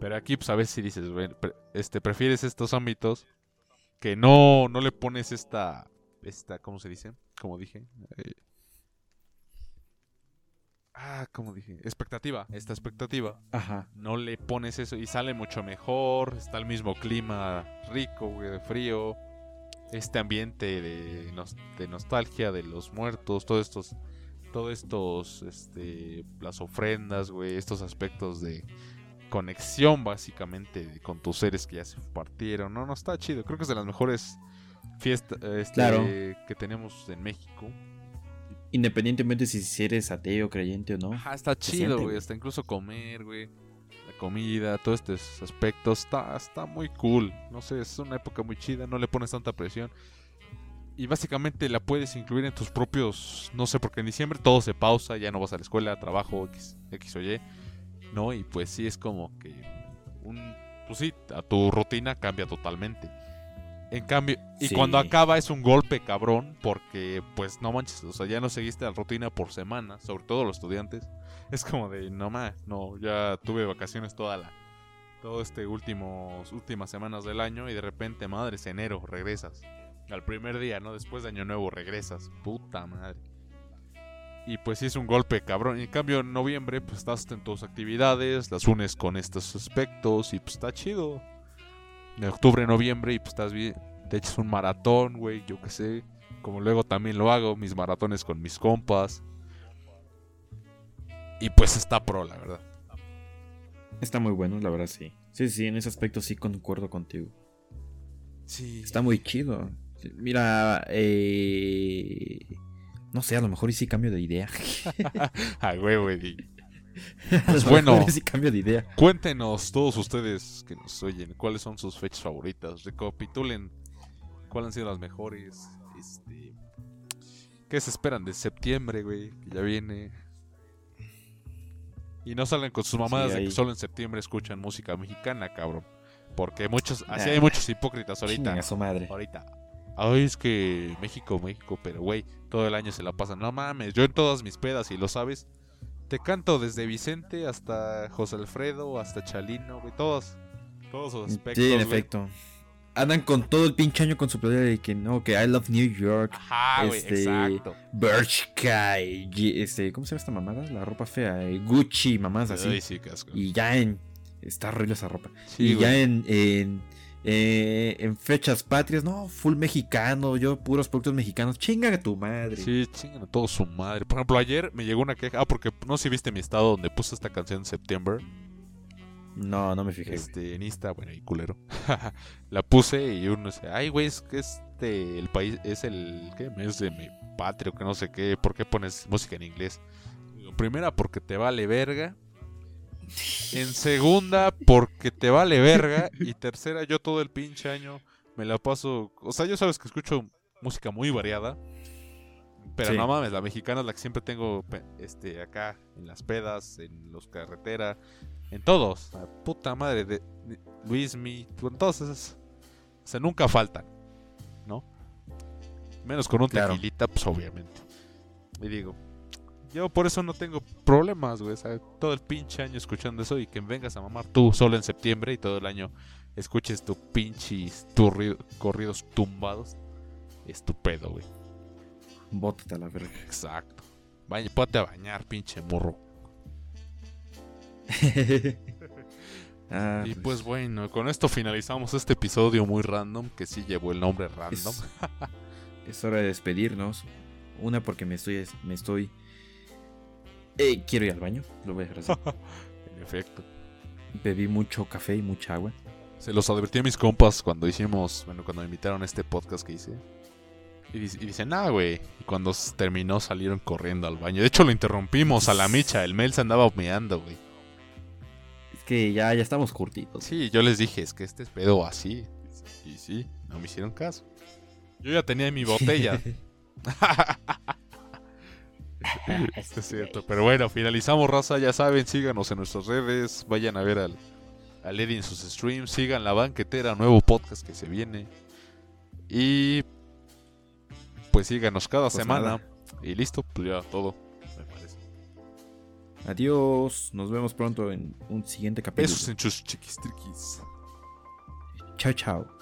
Pero aquí, pues a veces si dices, "Bueno, pre- este, prefieres estos ámbitos que no, no le pones esta, esta, ¿cómo se dice? Como dije. eh, ah, ¿cómo dije? Expectativa, esta expectativa Ajá. no le pones eso y sale mucho mejor. Está el mismo clima rico, güey, de frío. Este ambiente de, nos- de nostalgia de los muertos, todos estos, todos estos, este, las ofrendas, güey, estos aspectos de conexión básicamente con tus seres que ya se partieron. No, no está chido. Creo que es de las mejores fiestas este, Claro. que tenemos en México. Independientemente si eres ateo, creyente o no. Ajá, está chido, güey. Hasta incluso comer, güey. La comida, todos estos aspectos. Está, está muy cool. No sé, es una época muy chida. No le pones tanta presión. Y básicamente la puedes incluir en tus propios. No sé, porque en diciembre todo se pausa. Ya no vas a la escuela, trabajo, X, X o Y. ¿No? Y pues sí, es como que. Un, pues sí, a tu rutina cambia totalmente. En cambio, y Sí. cuando acaba es un golpe cabrón, porque pues no manches, o sea, ya no seguiste la rutina por semana, sobre todo los estudiantes. Es como de, no más, no, ya tuve vacaciones toda la, todo este últimos, últimas semanas del año y de repente, madres, enero, regresas. Al primer día, ¿no? Después de año nuevo regresas. Puta madre. Y pues sí es un golpe cabrón. En cambio, en noviembre, pues estás en tus actividades, las unes con estos aspectos y pues está chido. En octubre, noviembre y pues estás bien. Te echas un maratón, güey, yo qué sé. Como luego también lo hago, mis maratones con mis compas. Y pues está pro, la verdad. Está muy bueno, la verdad, sí. Sí, sí, en ese aspecto sí concuerdo contigo. Sí. Está muy chido. Mira, eh... No sé, a lo mejor y sí cambio de idea. Ay, güey, güey. Pues bueno. Si cambio de idea. Cuéntenos todos ustedes que nos oyen, cuáles son sus fechas favoritas. Recapitulen cuáles han sido las mejores. Este, ¿Qué se esperan de septiembre, güey? Que ya viene. Y no salgan con sus mamadas Sí, de que solo en septiembre escuchan música mexicana, cabrón. Porque muchos, así Nah. hay muchos hipócritas ahorita. Su madre. Ahorita. Ay, es que México, México, pero güey, todo el año se la pasan. No mames, yo en todas mis pedas, y lo sabes, te canto desde Vicente hasta José Alfredo, hasta Chalino, güey, todos. Todos los aspectos. Sí, en güey. efecto. Andan con todo el pinche año con su playera de que no, que I love New York, Ajá, güey, Este, exacto. Bershka, y este, ¿cómo se llama esta mamada? La ropa fea, eh, Gucci, mamás así. Ay, sí, casco. Y ya en. Está horrible esa ropa. Sí, y ya en. en eh, en fechas patrias, no, full mexicano, yo puros productos mexicanos, chinga a tu madre. Sí, chingan a todos su madre. Por ejemplo, ayer me llegó una queja. Ah, porque no sé si viste mi estado donde puse esta canción en September. No, no me fijé. Este, en Insta, bueno, y culero. la puse y uno dice, ay, güey, es que este, el país, es el, ¿qué? Es de mi patrio, que no sé qué, ¿por qué pones música en inglés? Digo, primera, porque te vale verga. En segunda, porque te vale verga. Y tercera, yo todo el pinche año me la paso, o sea, yo sabes que escucho música muy variada. Pero Sí. no mames, la mexicana es la que siempre tengo este, acá, en las pedas, en los carreteras, en todos. La puta madre de, con todas esas. O sea, nunca faltan, ¿no? Menos con un Claro. tequilita, pues obviamente. Y digo, yo por eso no tengo problemas, güey. O sea, todo el pinche año escuchando eso y que vengas a mamar tú solo en septiembre y todo el año escuches tu pinches corridos tumbados. Estupendo, güey. Bótate a la verga. Exacto. Ponte a bañar, pinche morro. Ah, y pues bueno, con esto finalizamos este episodio muy random, que sí llevó el nombre random. Es, es hora de despedirnos. Una porque me estoy. Me estoy. Eh, quiero ir al baño. Lo voy a dejar así. En efecto. Bebí mucho café y mucha agua. Se los advertí a mis compas cuando hicimos, bueno, cuando me invitaron a este podcast que hice. Y, dic- y dicen, ah, güey. Y cuando terminó salieron corriendo al baño. De hecho, lo interrumpimos a la micha. El mail se andaba humeando, güey. Es que ya, ya estamos curtitos. Sí, yo les dije, es que este es pedo así. Y sí, no me hicieron caso. Yo ya tenía mi botella. es cierto. Pero bueno, finalizamos, raza. Ya saben, síganos en nuestras redes. Vayan a ver al, al Eddie en sus streams. Sigan la banquetera, nuevo podcast que se viene. Y pues síganos cada Pues semana. nada. Y listo, pues ya todo, me parece. Adiós. Nos vemos pronto en un siguiente capítulo. Besos en sus chiquistriquis. Chao, chao.